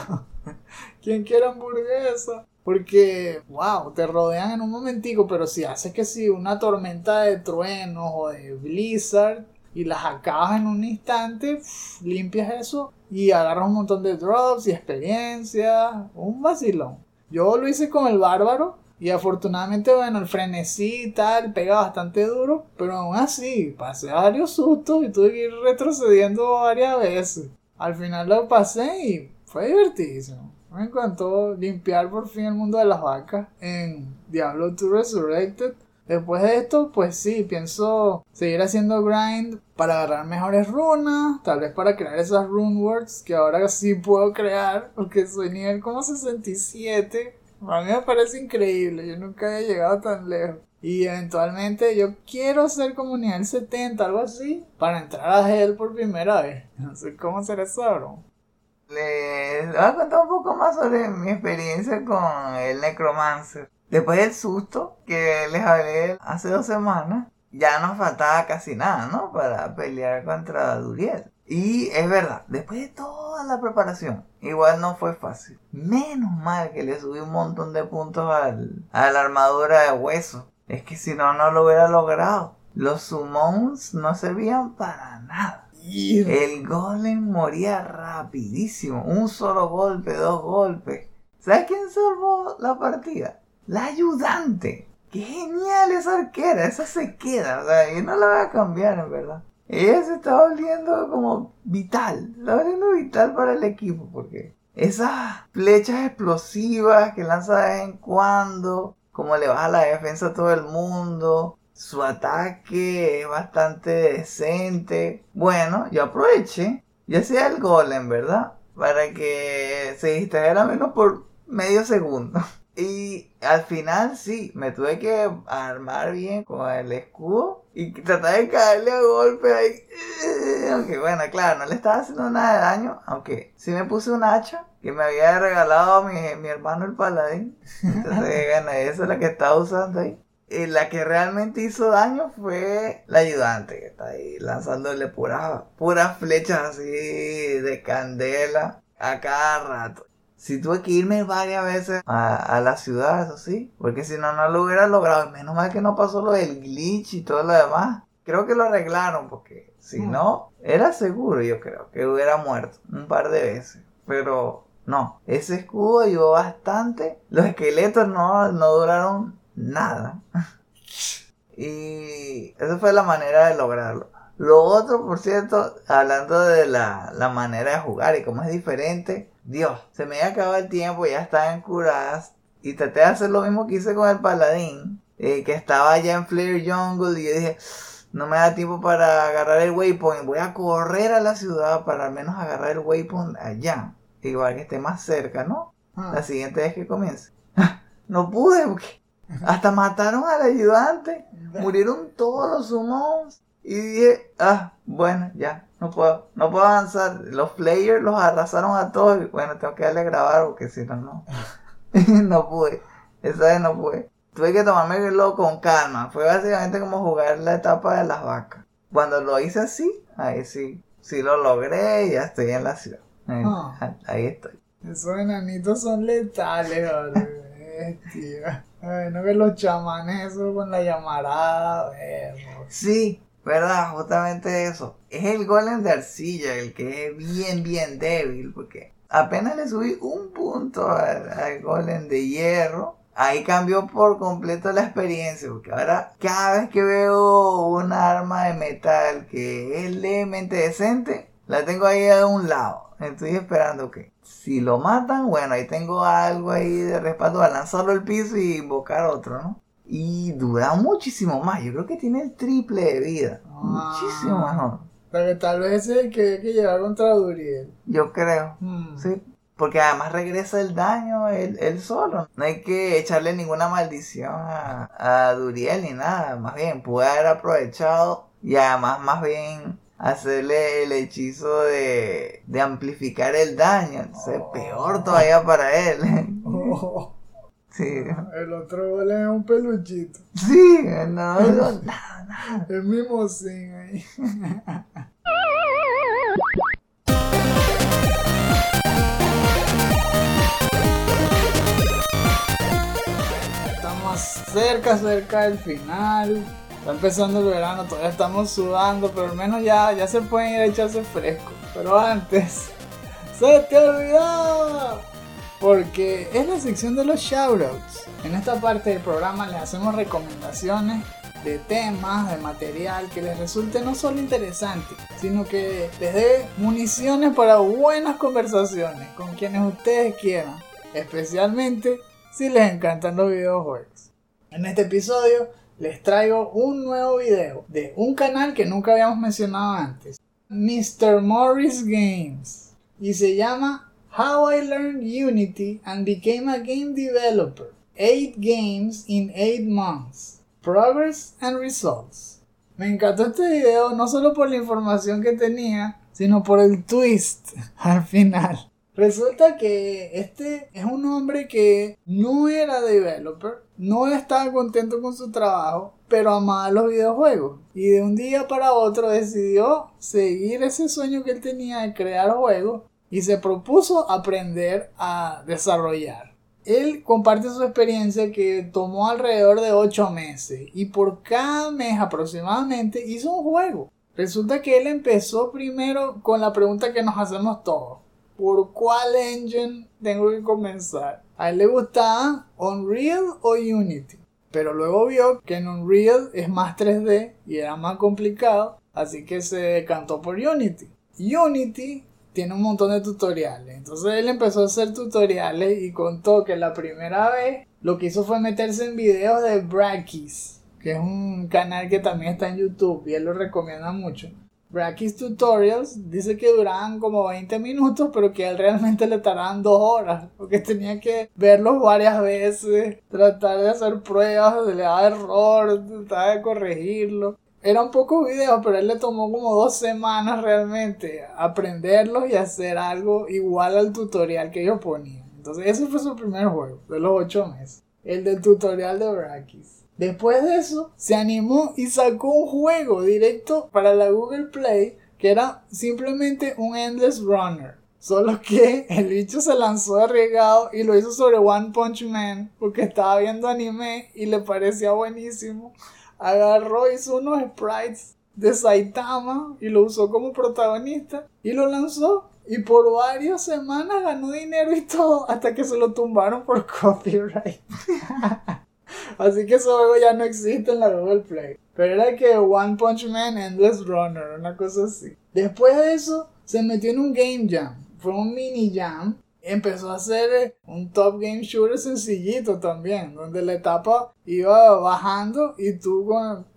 Quien quiera hamburguesa. Porque, wow, te rodean en un momentico, pero si haces que si una tormenta de truenos o de blizzard y las acabas en un instante, limpias eso y agarras un montón de drops y experiencia, un vacilón. Yo lo hice con el bárbaro y afortunadamente, bueno, el frenesí y tal pega bastante duro, pero aún así pasé varios sustos y tuve que ir retrocediendo varias veces. Al final lo pasé y fue divertidísimo. Me encantó limpiar por fin el mundo de las vacas en Diablo 2 Resurrected. Después de esto, pues sí, pienso seguir haciendo grind para agarrar mejores runas, tal vez para crear esas rune words que ahora sí puedo crear, porque soy nivel como 67. A mí me parece increíble, yo nunca había llegado tan lejos. Y eventualmente yo quiero ser como nivel 70, algo así, para entrar a Hell por primera vez. No sé cómo será eso, bro. Les voy a contar un poco más sobre mi experiencia con el Necromancer. Después del susto que les hablé hace dos semanas, ya nos faltaba casi nada, ¿no? Para pelear contra Duriel. Y es verdad, después de toda la preparación, igual no fue fácil. Menos mal que le subí un montón de puntos al, a la armadura de hueso. Es que si no, no lo hubiera logrado. Los summons no servían para nada. El golem moría rapidísimo. Un solo golpe, dos golpes. ¿Sabes quién salvó la partida? La ayudante. Qué genial esa arquera. Esa se queda. O sea, yo no la voy a cambiar, en verdad. Ella se está volviendo como vital. Está volviendo vital para el equipo. Porque esas flechas explosivas que lanza de vez en cuando. Como le baja la defensa a todo el mundo su ataque es bastante decente. Bueno, yo aproveché y hacía el golem, ¿verdad? Para que se distrajera menos por medio segundo. Y al final sí, me tuve que armar bien con el escudo y tratar de caerle a golpe ahí. Aunque bueno, claro, no le estaba haciendo nada de daño. Aunque sí me puse un hacha que me había regalado mi, mi hermano el paladín. Entonces, bueno, esa es la que estaba usando ahí. Y la que realmente hizo daño fue la ayudante, que está ahí lanzándole puras puras flechas así de candela a cada rato. Si tuve que irme varias veces a, a la ciudad, eso sí, porque si no, no lo hubiera logrado. Menos mal que no pasó lo del glitch y todo lo demás. Creo que lo arreglaron, porque si no, era seguro, yo creo, que hubiera muerto un par de veces. Pero no, ese escudo ayudó bastante. Los esqueletos no, no duraron nada. y esa fue la manera de lograrlo. Lo otro, por cierto, hablando de la, la manera de jugar y cómo es diferente, Dios, se me acabado el tiempo, ya estaba en curas y traté de hacer lo mismo que hice con el paladín, eh, que estaba allá en Flare Jungle y yo dije, no me da tiempo para agarrar el waypoint, voy a correr a la ciudad para al menos agarrar el waypoint allá, igual que esté más cerca, ¿no? Ah. La siguiente vez que comience. No pude porque hasta mataron al ayudante. Murieron todos los summons. Y dije, ah, bueno, ya, no puedo, no puedo avanzar. Los players los arrasaron a todos. Y bueno, tengo que darle a grabar porque si no, no. no pude. Esa vez no pude. tuve que tomármelo con calma. Fue básicamente como jugar la etapa de las vacas. Cuando lo hice así, ahí sí, sí lo logré y ya estoy en la ciudad. Ahí, Ah. ahí estoy. Esos enanitos son letales, vale. No que los chamanes eso con la llamarada. Sí, verdad, justamente eso. Es el golem de arcilla el que es bien, bien débil, porque apenas le subí un punto al, al golem de hierro. Ahí cambió por completo la experiencia, porque ahora cada vez que veo un arma de metal que es levemente decente, la tengo ahí a un lado. Estoy esperando que si lo matan, bueno, ahí tengo algo ahí de respaldo a lanzarlo al piso y invocar otro, ¿no? Y dura muchísimo más. Yo creo que tiene el triple de vida. Ah. Muchísimo mejor. Pero tal vez es el que hay que llevar contra Duriel. Yo creo. Hmm. Sí. Porque además regresa el daño él, él solo. No hay que echarle ninguna maldición a, a Duriel ni nada. Más bien, puede haber aprovechado y además más bien hacerle el hechizo de, de amplificar el daño. Entonces, peor todavía para él. Oh, Sí. el otro golem es un peluchito. Sí, no, no, nada. El mismo sin ahí. Estamos cerca, cerca del final. Está empezando el verano, todavía estamos sudando, pero al menos ya, ya se pueden ir a echarse fresco. Pero antes, ¡se te olvidó! Porque es la sección de los shoutouts. En esta parte del programa les hacemos recomendaciones de temas, de material que les resulte no solo interesante, sino que les dé municiones para buenas conversaciones con quienes ustedes quieran, especialmente si les encantan los videojuegos. En este episodio les traigo un nuevo video de un canal que nunca habíamos mencionado antes, Mr. Morris Games, y se llama How I Learned Unity and Became a Game Developer. 8 Games in 8 Months. Progress and Results. Me encantó este video no solo por la información que tenía, sino por el twist al final. Resulta que este es un hombre que no era developer, no estaba contento con su trabajo, pero amaba los videojuegos. Y de un día para otro decidió seguir ese sueño que él tenía de crear juegos y se propuso aprender a desarrollar. Él comparte su experiencia que tomó alrededor de 8 meses y por cada mes aproximadamente hizo un juego. Resulta que él empezó primero con la pregunta que nos hacemos todos. ¿Por cuál engine tengo que comenzar? A él le gustaba Unreal o Unity. Pero luego vio que en Unreal es más 3D y era más complicado, así que se decantó por Unity. Unity tiene un montón de tutoriales. Entonces él empezó a hacer tutoriales y contó que la primera vez lo que hizo fue meterse en videos de Brakis, que es un canal que también está en YouTube y él lo recomienda mucho. Brakis Tutorials dice que duraban como 20 minutos, pero que él realmente le tardaban 2 horas, porque tenía que verlos varias veces, tratar de hacer pruebas, le daba error, tratar de corregirlo. Eran pocos videos, pero él le tomó como dos semanas realmente aprenderlos y hacer algo igual al tutorial que ellos ponían. Entonces ese fue su primer juego, de los 8 meses. El del tutorial de Brakis. Después de eso, se animó y sacó un juego directo para la Google Play que era simplemente un Endless Runner. Solo que el bicho se lanzó arriesgado y lo hizo sobre One Punch Man porque estaba viendo anime y le parecía buenísimo. Agarró, hizo unos sprites de Saitama y lo usó como protagonista y lo lanzó. Y por varias semanas ganó dinero y todo hasta que se lo tumbaron por copyright. Así que ese juego ya no existe en la Google Play. Pero era que One Punch Man Endless Runner, una cosa así. Después de eso, se metió en un Game Jam. Fue un mini jam. Empezó a hacer un Top Game Shooter sencillito también, donde la etapa iba bajando y tú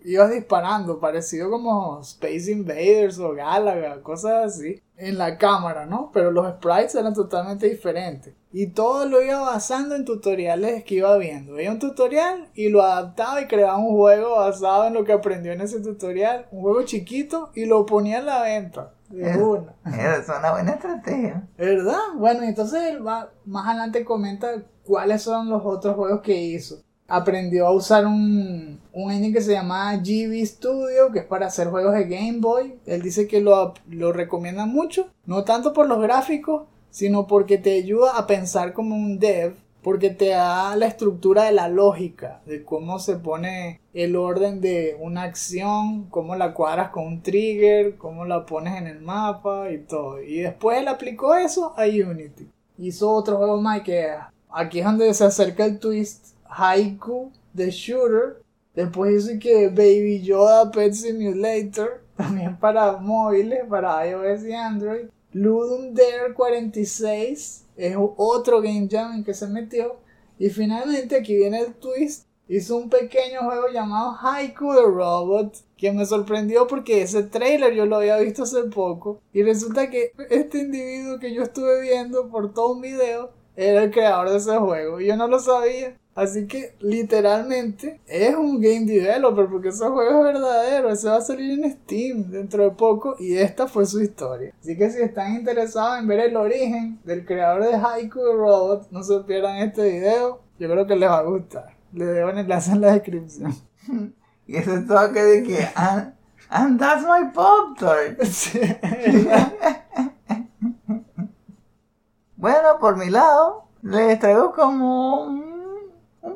ibas disparando, parecido como Space Invaders o Galaga, cosas así, en la cámara, ¿no? Pero los sprites eran totalmente diferentes. Y todo lo iba basando en tutoriales que iba viendo. Veía un tutorial y lo adaptaba y creaba un juego basado en lo que aprendió en ese tutorial. Un juego chiquito y lo ponía en la venta. De Es- una. Esa es una buena estrategia. ¿Verdad? Bueno, entonces él va, más adelante comenta cuáles son los otros juegos que hizo. aprendió a usar un, un engine que se llama GB Studio, que es para hacer juegos de Game Boy. Él dice que lo, lo recomienda mucho, no tanto por los gráficos, sino porque te ayuda a pensar como un dev, porque te da la estructura de la lógica, de cómo se pone el orden de una acción, cómo la cuadras con un trigger, cómo la pones en el mapa y todo. Y después él aplicó eso a Unity. Hizo otro juego más que aquí es donde se acerca el twist Haiku The Shooter. Después hizo que Baby Yoda Pet Simulator, también para móviles, para iOS y Android. Ludum Dare 46 es otro game jam en que se metió. Y finalmente aquí viene el twist. Hizo un pequeño juego llamado Haiku the Robot que me sorprendió porque ese trailer yo lo había visto hace poco y resulta que este individuo que yo estuve viendo por todo un video era el creador de ese juego y yo no lo sabía. Así que literalmente es un game developer porque ese juego es verdadero, ese va a salir en Steam dentro de poco y esta fue su historia. Así que si están interesados en ver el origen del creador de Haiku Robot, no se pierdan este video, yo creo que les va a gustar. Les dejo el enlace en la descripción. y ese toque de que, and, and that's my pop tart. bueno, por mi lado, les traigo como un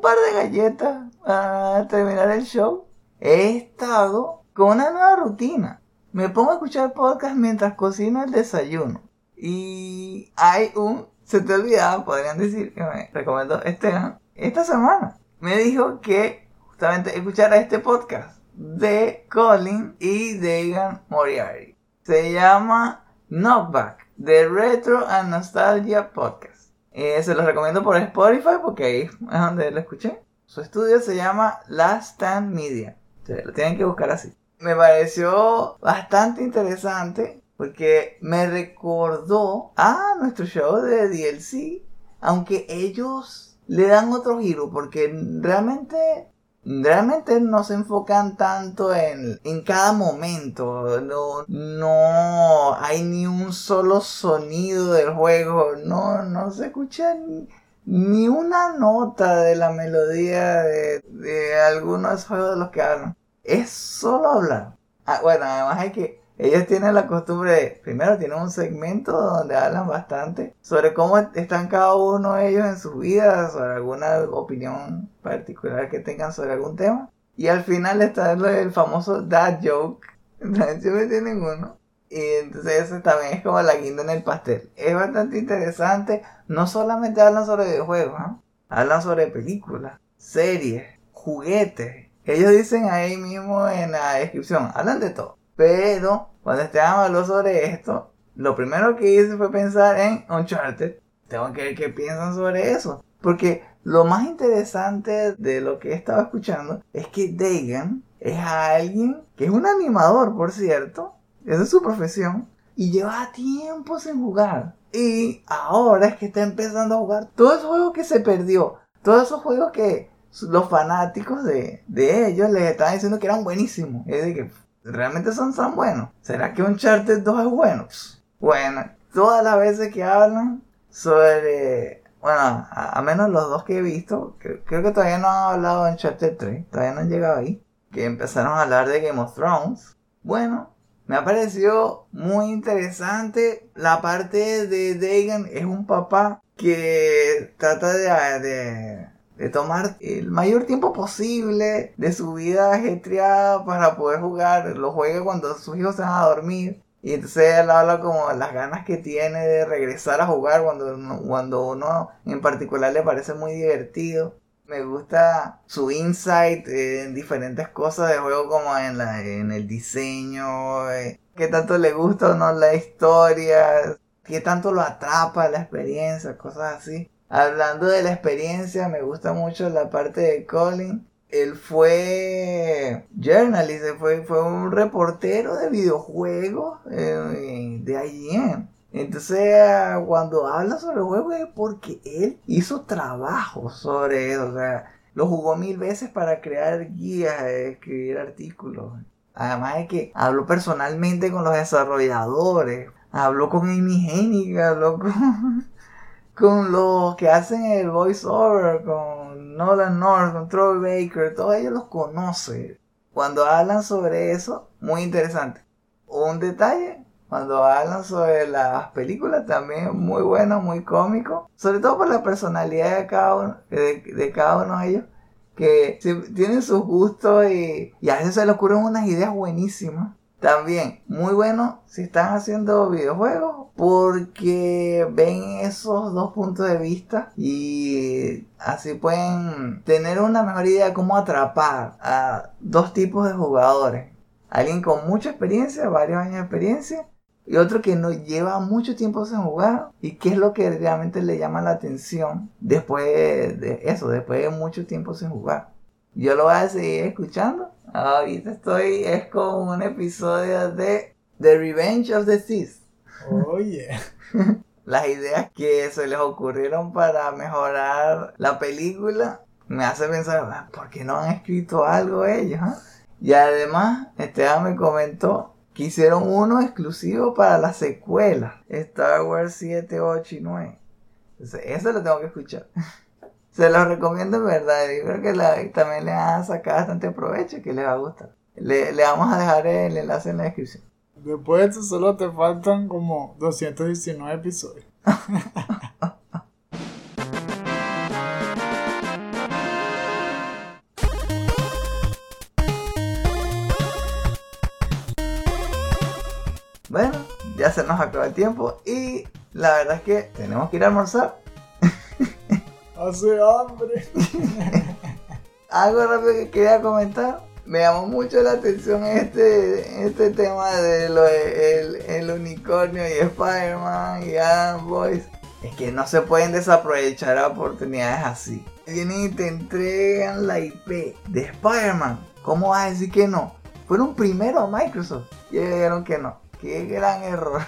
par de galletas para terminar el show. He estado con una nueva rutina. Me pongo a escuchar podcast mientras cocino el desayuno. Y hay un... Se te olvidaba, podrían decir que me recomendó Esteban esta semana. Me dijo que justamente escuchara este podcast de Colin y Dagan Moriarty. Se llama Knockback, The Retro and Nostalgia Podcast. Eh, se los recomiendo por Spotify porque ahí es donde lo escuché. Su estudio se llama Last Stand Media. lo tienen que buscar así. Me pareció bastante interesante porque me recordó a nuestro show de DLC. Aunque ellos le dan otro giro porque realmente realmente no se enfocan tanto en, en cada momento. No, no hay ni un solo sonido del juego. No, no se escucha ni, una nota de la melodía de, de algunos juegos de los que hablan. Es solo hablar. Ah, bueno, además hay que ellos tienen la costumbre de, primero tienen un segmento donde hablan bastante sobre cómo están cada uno de ellos en sus vidas, sobre alguna opinión particular que tengan sobre algún tema. Y al final está el famoso dad joke. Siempre tienen uno. Y entonces también es como la guinda en el pastel. Es bastante interesante. No solamente hablan sobre videojuegos, ¿no? hablan sobre películas, series, juguetes. Ellos dicen ahí mismo en la descripción, hablan de todo. Pero cuando Esteban habló sobre esto, lo primero que hice fue pensar en Uncharted. Tengo que ver qué piensan sobre eso. Porque lo más interesante de lo que he estado escuchando es que Dagan es alguien que es un animador, por cierto. Esa es su profesión. Y lleva tiempo sin jugar. Y ahora es que está empezando a jugar todos esos juegos que se perdió. Todos esos juegos que los fanáticos de, de ellos les estaban diciendo que eran buenísimos. Es de que ¿Realmente son tan buenos? ¿Será que Uncharted 2 es bueno? Bueno, todas las veces que hablan sobre... Bueno, a, menos los dos que he visto, creo que todavía no han hablado de Uncharted 3, todavía no han llegado ahí, que empezaron a hablar de Game of Thrones. Bueno, me ha parecido muy interesante la parte de Dagan, es un papá que trata de de tomar el mayor tiempo posible de su vida ajetreada para poder jugar. Lo juega cuando sus hijos se van a dormir. Y entonces él habla como las ganas que tiene de regresar a jugar cuando, cuando uno en particular le parece muy divertido. Me gusta su insight en diferentes cosas de juego como en, la, en el diseño, eh, qué tanto le gusta o no la historia, qué tanto lo atrapa la experiencia, cosas así. Hablando de la experiencia, me gusta mucho la parte de Colin. Él fue journalist, fue, fue un reportero de videojuegos eh, de IGN. Entonces, cuando habla sobre juegos es porque él hizo trabajo sobre eso. O sea, lo jugó mil veces para crear guías, escribir artículos. Además de que habló personalmente con los desarrolladores. Habló con Amy Hennig, habló con con los que hacen el voiceover, con Nolan North, con Troy Baker, todos ellos los conoce. Cuando hablan sobre eso, muy interesante. Un detalle, cuando hablan sobre las películas, también muy bueno, muy cómico. Sobre todo por la personalidad de cada uno de, de cada uno de ellos que tienen sus gustos y, y, a veces se les ocurren unas ideas buenísimas. También, muy bueno si están haciendo videojuegos porque ven esos dos puntos de vista y así pueden tener una mejor idea de cómo atrapar a dos tipos de jugadores. Alguien con mucha experiencia, varios años de experiencia, y otro que no lleva mucho tiempo sin jugar y qué es lo que realmente le llama la atención después de eso, después de mucho tiempo sin jugar. Yo lo voy a seguir escuchando. Ahorita estoy, es como un episodio de The Revenge of the Sith. Oye. Las ideas que se les ocurrieron para mejorar la película me hace pensar, ah, ¿por qué no han escrito algo ellos? Ah?". Y además, Esteban me comentó que hicieron uno exclusivo para la secuela, Star Wars 7, 8 y 9. eso lo tengo que escuchar. Se los recomiendo en verdad. Yo creo que también le van a sacar bastante provecho y que les va a gustar. Le, le vamos a dejar el enlace en la descripción. Después de eso solo te faltan como 219 episodios. Bueno, ya se nos acaba el tiempo y la verdad es que tenemos que ir a almorzar. Hace hambre. Algo rápido que quería comentar. Me llamó mucho la atención este, este tema de lo el, unicornio y Spider-Man y Adam Boys. Es que no se pueden desaprovechar oportunidades así. Vienen y te entregan la IP de Spider-Man. ¿Cómo vas a decir que no? Fueron primero a Microsoft y dijeron que no. Qué gran error.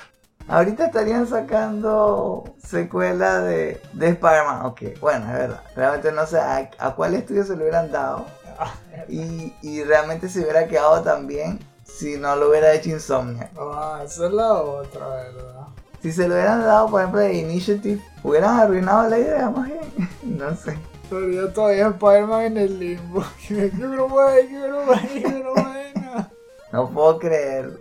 Ahorita estarían sacando secuela de, de Spider-Man. Ok, bueno, es verdad. Realmente no sé a, cuál estudio se lo hubieran dado. Y, y, realmente se hubiera quedado también si no lo hubiera hecho Insomnia. Ah, esa es la otra, ¿verdad? Si se lo hubieran dado, por ejemplo, de Initiative, hubieran arruinado la idea, más bien. No sé. Pero yo todavía Spider-Man en el limbo. No puedo creerlo.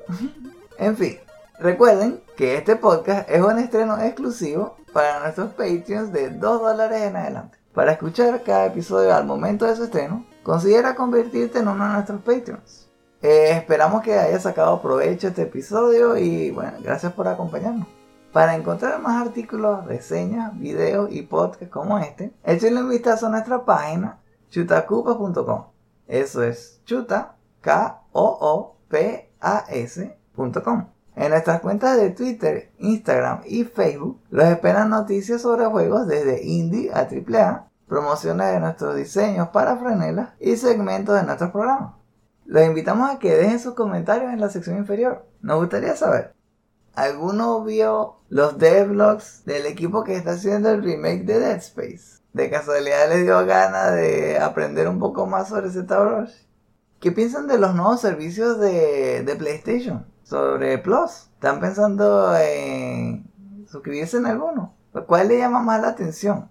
En fin, recuerden que este podcast es un estreno exclusivo para nuestros Patreons de 2 dólares en adelante. Para escuchar cada episodio al momento de su estreno, considera convertirte en uno de nuestros Patreons. Eh, esperamos que hayas sacado provecho este episodio y bueno, gracias por acompañarnos. Para encontrar más artículos, reseñas, videos y podcasts como este, échenle un vistazo a nuestra página chutacupas.com. Eso es chuta, K-O-O-P-A-S.com. En nuestras cuentas de Twitter, Instagram y Facebook los esperan noticias sobre juegos desde indie a AAA, promociones de nuestros diseños para frenelas y segmentos de nuestros programas. Los invitamos a que dejen sus comentarios en la sección inferior. Nos gustaría saber, ¿alguno vio los devlogs del equipo que está haciendo el remake de Dead Space? ¿De casualidad les dio ganas de aprender un poco más sobre ZBrush? ¿Qué piensan de los nuevos servicios de PlayStation? Sobre Plus. ¿Están pensando en suscribirse en alguno? ¿Cuál le llama más la atención?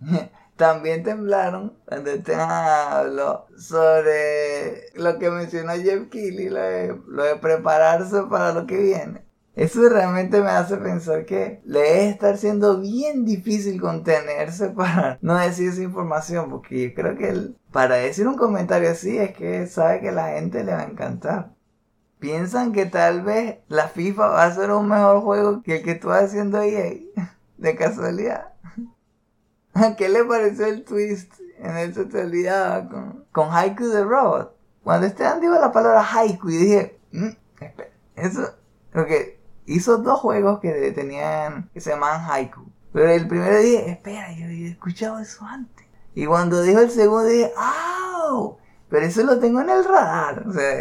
También temblaron cuando te habló sobre lo que mencionó Jeff Keighley, lo de, lo prepararse para lo que viene. Eso realmente me hace pensar que le debe estar siendo bien difícil contenerse para no decir esa información, porque creo que para decir un comentario así es que sabe que la gente le va a encantar piensan que tal vez la FIFA va a ser un mejor juego que el que tú haciendo ahí, de casualidad. ¿Qué le pareció el twist en el olvidaba con, con Haiku de Robot? Cuando Esteban dijo la palabra Haiku y dije, mm, espera, eso, porque hizo dos juegos que tenían, que se llamaban Haiku. Pero el primero dije, espera, yo he escuchado eso antes. Y cuando dijo el segundo dije, ¡ah! Pero eso lo tengo en el radar. O sea,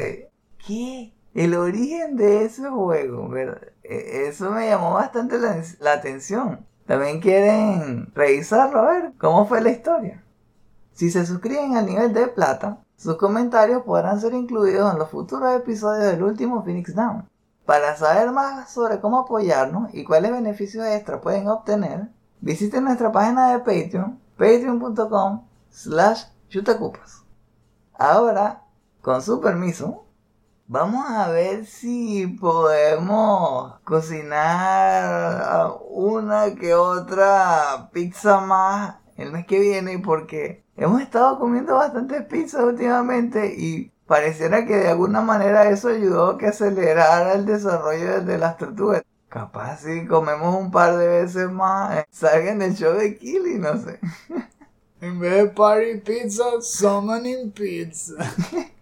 ¿qué? El origen de ese juego, e, eso me llamó bastante la, atención. También quieren revisarlo, a ver cómo fue la historia. Si se suscriben al nivel de plata, sus comentarios podrán ser incluidos en los futuros episodios del último Phoenix Down. Para saber más sobre cómo apoyarnos y cuáles beneficios extra pueden obtener, visiten nuestra página de Patreon, patreon.com slash chutacupas. Ahora, con su permiso, vamos a ver si podemos cocinar una que otra pizza más el mes que viene porque hemos estado comiendo bastantes pizzas últimamente y pareciera que de alguna manera eso ayudó a que acelerara el desarrollo de las tortugas. Capaz si comemos un par de veces más, eh, salgan el show de Killy, no sé. En vez de party pizza, summoning pizza.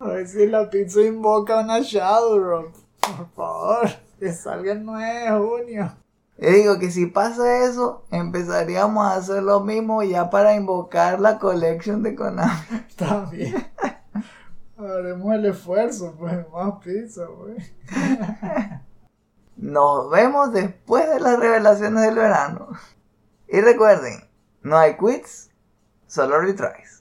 A ver si la pizza invoca una Shadow. Por favor, que salga el 9 de junio. Y digo que si pasa eso, empezaríamos a hacer lo mismo ya para invocar la collection de Konami. También. Haremos el esfuerzo, pues, más pizza, pues. Nos vemos después de las revelaciones del verano. Y recuerden, no hay quits, solo retries.